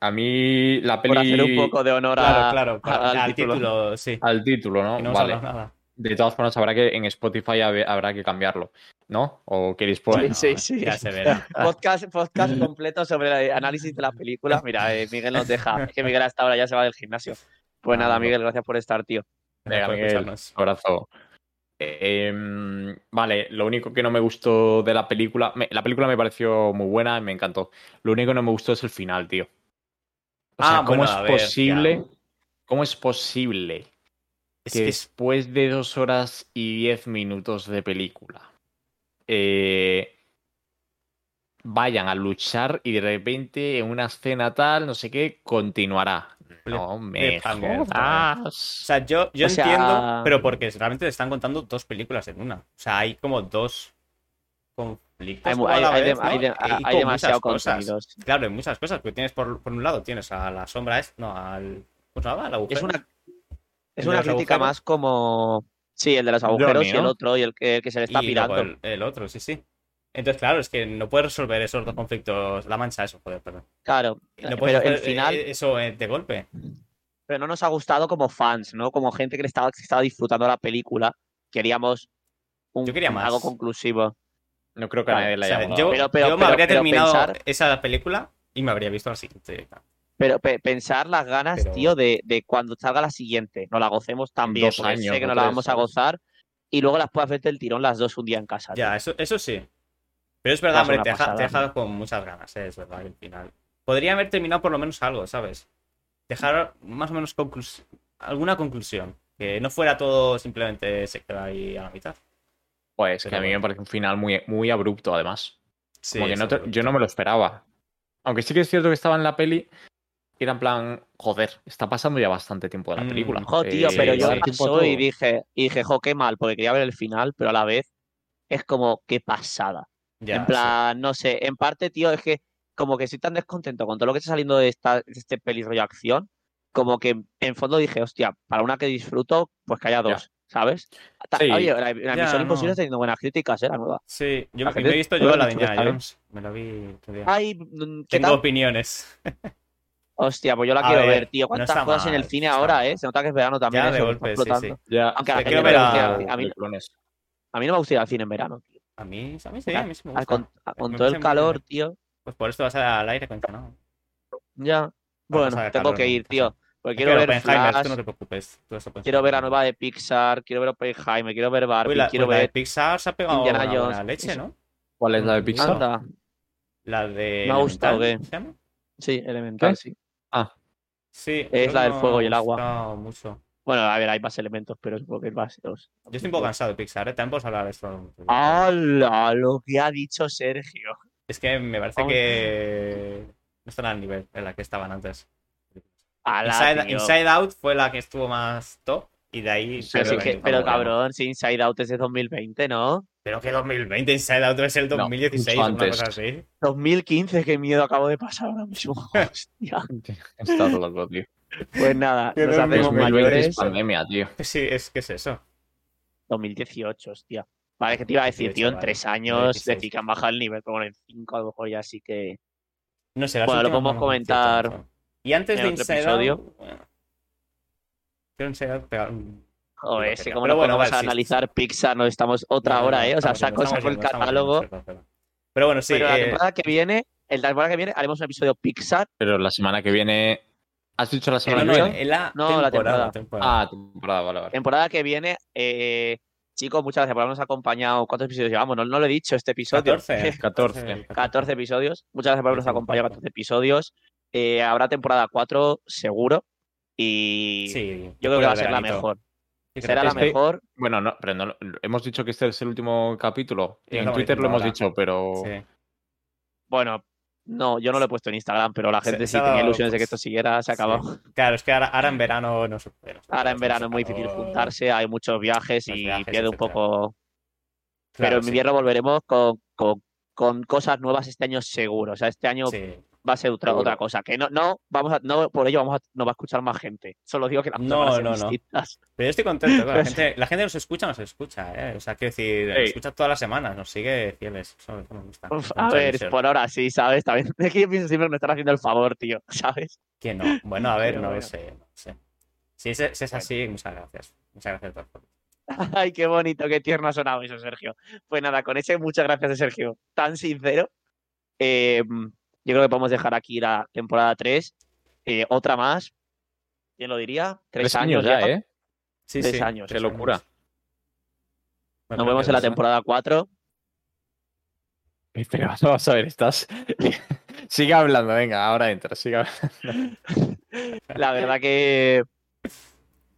a mí la peli. Por hacer un poco de honor a- Claro, claro, para- al al título. título, sí. Al título, ¿no? No vale. nada. De todas formas, habrá que en Spotify hab- habrá que cambiarlo, ¿no? ¿O queréis Sí, poner? sí, sí. Ya se verá. Podcast, podcast completo sobre el análisis de la película. Mira, eh, Miguel nos deja. Es que Miguel hasta ahora ya se va del gimnasio. Pues Ah, nada, no. Miguel, gracias por estar, tío. Venga, Miguel, abrazo. Eh, em, vale, lo único que no me gustó de la película, me- la película me pareció muy buena y me encantó. Lo único que no me gustó es el final, tío. O sea, Ah, ¿cómo bueno, es a ver, posible? ¿Cómo es posible Es que después de dos horas y diez minutos de película eh, vayan a luchar y de repente en una escena tal, no sé qué, continuará? No me cliffhanger, O jodas. sea, yo, yo O sea- entiendo, pero porque realmente te están contando dos películas en una. O sea, hay como dos conflictos. Hay, hay- la cosas. Claro, hay muchas cosas, porque tienes por, por un lado tienes a la sombra, es, no, al. ¿Cómo se llama? Al agujero. Es una, ¿El es una crítica agujeros? más como. Sí, el de los agujeros Johnny, y el otro, y el que, el que se le está y pirando. el, el otro, sí, sí. Entonces, claro, es que no puedes resolver esos dos conflictos. La mancha, eso, joder, perdón. Claro, No puedes pero el resolver, final. eh, Eso eh, de golpe. pero no nos ha gustado como fans, ¿no? Como gente que le estaba, que estaba disfrutando la película. Queríamos un, Yo quería más. algo conclusivo. No creo que a nadie le haya yo, Pero- pero- yo me pero- habría terminado pensar- esa película y me habría visto la siguiente. Pero pe- pensar las ganas, Pero- tío, de, de cuando salga la siguiente, nos la gocemos también, dos años sé que o nos la vamos a gozar y luego las puedo hacerte el tirón las dos un día en casa. tío. Ya, eso, eso sí. Pero es verdad, hombre, te deja, pasada. te deja con muchas ganas, eh, es verdad, el final. Podría haber terminado por lo menos algo, ¿sabes? Dejar más o menos conclus- alguna conclusión. Que no fuera todo simplemente se queda ahí a la mitad. Pues que a mí bueno. me parece un final muy, muy abrupto, además. Sí, Como que no te- yo no me lo esperaba. Aunque sí que es cierto que estaba en la peli era en plan, joder, está pasando ya bastante tiempo de la Mm, película. Jo, tío, Eh, pero yo pasó y dije, y dije, jo, qué mal, porque quería ver el final, pero a la vez es como, qué pasada. Ya, en plan, no sé, en parte, tío, es que como que estoy tan descontento con todo lo que está saliendo de, esta, de este peli rollo acción, como que en fondo dije, hostia, para una que disfruto, pues que haya Ya. dos, ¿sabes? Ta- Sí. Oye, la, la Ya, no. Imposible está teniendo buenas críticas, ¿eh? La nueva. Sí, yo La me, gente- me he visto yo lo la de. Jones. Me la vi día. Ay, mm, ¿qué Tengo tal? opiniones. Hostia, pues yo la A quiero ver, ver, tío. ¿Cuántas cosas en el cine está ahora, mal. eh? Se nota que es verano también, Ya, de eso, golpe, está sí, explotando. sí. Ya, Aunque a la gente al cine. A mí, a mí no me gusta ir al cine en verano, tío. A mí, a mí sí, a mí sí me gusta. con a- con Me todo el calor, bien. tío. Pues por esto vas al aire acondicionado. Ya. Bueno, tengo calor que ir, tío. Porque quiero ver Oppenheimer, Flash, tú no te preocupes. tú eso puedes quiero ver la nueva de Pixar, quiero ver Oppenheimer, quiero ver Barbie, Uy, la, quiero pues la de ver... Pixar se ha pegado Indiana una Jones. leche, ¿no? ¿Cuál es la de Pixar? Anda. La de. Me ha gustado, ¿qué? Sí, elemental, ¿Qué? sí. Ah, Sí. Es la del fuego y el agua. mucho. Bueno, a ver, hay más elementos, pero supongo que es más... los- Yo estoy un poco cansado de Pixar, ¿eh? Podemos hablar de esto. ¡Hala! Lo que ha dicho Sergio. Es que me parece Vamos. que no están al nivel en la que estaban antes. Inside Out fue la que estuvo más top y de ahí. Pero, Sí, que- pero cabrón, si Inside Out es de 2020, ¿no? Pero que 2020, Inside Out es el No, 2016 mucho o una cosa así. 2015, qué miedo acabo de pasar ahora mismo. Hostia. está todo loco, tío. Pues nada, nos no hacemos mayores. Es pandemia, tío. Sí, es que es eso. 2018, hostia. Vale, que te iba a decir, 18, tío, en vale. tres años 16. decir que han bajado el nivel, pero bueno, en cinco a lo mejor ya sí que. No sé, las Bueno, lo podemos no comentar. Y antes en de Inside episodio. Out, bueno, Out pegar un- Joder, Digo, es que pero como no bueno, podemos vale, sí, analizar Pixar, nos estamos otra No, hora, no, ¿eh? O sea, estamos sacado el catálogo. Pero bueno, sí. pero la eh, temporada que viene, el la temporada que viene haremos un episodio Pixar. Pero la semana que viene. ¿Has dicho la semana no, que en, viene? la No, la temporada. temporada. temporada. Ah, temporada, vale, vale. Temporada que viene, eh, chicos, muchas gracias por habernos acompañado. ¿Cuántos episodios llevamos? No, no lo he dicho este episodio. 14. 14. 14 episodios. Muchas gracias por habernos acompañado cuarto. 14 episodios. Eh, habrá temporada 4 seguro. Y Sí, yo creo que va a ser la mejor. Será que la. Este- mejor. Bueno, no, pero no, hemos dicho que este es el último capítulo. Sí, en Twitter lo hemos ahora. dicho, pero. Sí. Bueno, no, yo no lo he puesto en Instagram, pero la gente se sí tenía dado, ilusiones de que pues, esto siguiera, se ha sí. acabado. Claro, es que ahora, ahora en verano no se puede. Ahora en verano es muy difícil acabó. juntarse, hay muchos viajes Los y viajes, pierde un poco. Claro, pero en sí. invierno volveremos con, con, con cosas nuevas este año seguro. O sea, este año Sí. Va a ser otra, otra cosa. Que no, no, vamos a, no por ello vamos a, no va a escuchar más gente. Solo digo que las No, van a ser no, no. distintas. Pero yo estoy contento. claro, La gente, la gente nos escucha, nos escucha, ¿eh? O sea, quiero decir, nos Sí. escucha todas las semanas, nos sigue fieles. Eso, eso me gusta. Uf, Mucha a ver, por ahora sí, ¿sabes? También es que yo pienso siempre me están haciendo el favor, tío, ¿sabes? Que no. Bueno, a ver, no lo bueno. sé. No sé. Si es, si es así, muchas gracias. Muchas gracias todas formas. Ay, qué bonito, qué tierno ha sonado eso, Sergio. Pues nada, con ese muchas gracias de Sergio tan sincero, eh, yo creo que podemos dejar aquí la temporada 3. Eh, otra más, ¿quién lo diría? Tres, Tres años ya, ¿eh? Sí, Tres sí. años. Qué locura. Nos vemos en la temporada 4. Pero vamos a ver, estás. sigue hablando, venga, ahora entra, sigue hablando. La verdad que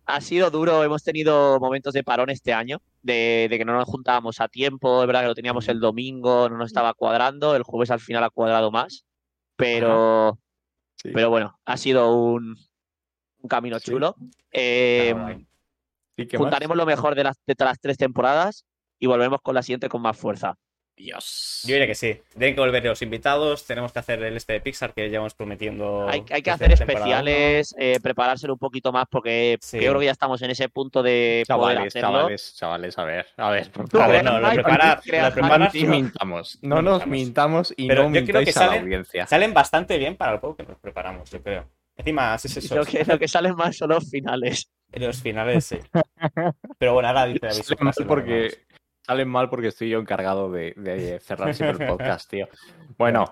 ha sido duro. Hemos tenido momentos de parón este año, de, de que no nos juntábamos a tiempo. Es verdad que lo teníamos el domingo, no nos estaba cuadrando. El jueves al final ha cuadrado más. Pero, Sí. pero bueno, ha sido un, un camino Sí. chulo. Eh, guay. ¿Y más? juntaremos lo mejor de las, de todas las tres temporadas y volvemos con la siguiente con más fuerza. Dios. Yo diría que sí. Tienen que volver los invitados. Tenemos que hacer el este de Pixar que llevamos prometiendo. Hay, hay que hacer especiales, eh, preparárselo un poquito más porque Sí. yo creo que ya estamos en ese punto de poder Chavales, hacerlo. chavales, chavales, a ver, a ver. A ver, no, lo Ay, prepara, creas, lo Javi, preparas No tío. nos mintamos, no No nos mintamos. y Pero no yo creo que a la salen- audiencia. Salen bastante bien para el juego que nos preparamos, yo creo. Encima, es eso. Lo que, lo que salen más son los finales. En los finales, sí. Pero bueno, ahora dice David. Salen porque salen mal porque estoy yo encargado de, de cerrar siempre el podcast, tío. Bueno,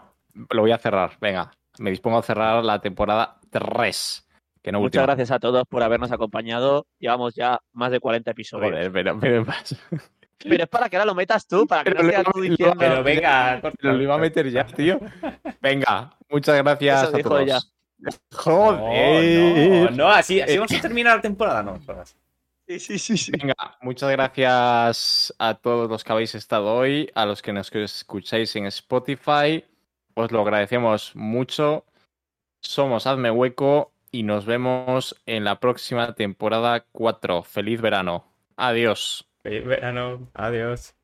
lo voy a cerrar. Venga, me dispongo a cerrar la temporada 3. Que no Muchas última. gracias a todos por habernos acompañado. Llevamos ya más de 40 episodios. Joder, pero, pero, Pero es para que ahora lo metas tú, para que Pero no lo seas tú lo- diciendo. Pero venga, pero lo iba a meter ya, tío. Venga, muchas gracias Eso a dijo todos. Joder. No, no, así, así vamos a terminar la temporada, no. Sí, sí, sí, sí. Venga, muchas gracias a todos los que habéis estado hoy, a los que nos escucháis en Spotify. Os lo agradecemos mucho. Somos Hazme Hueco y nos vemos en la próxima temporada 4. Feliz verano. Adiós. Feliz verano. Adiós.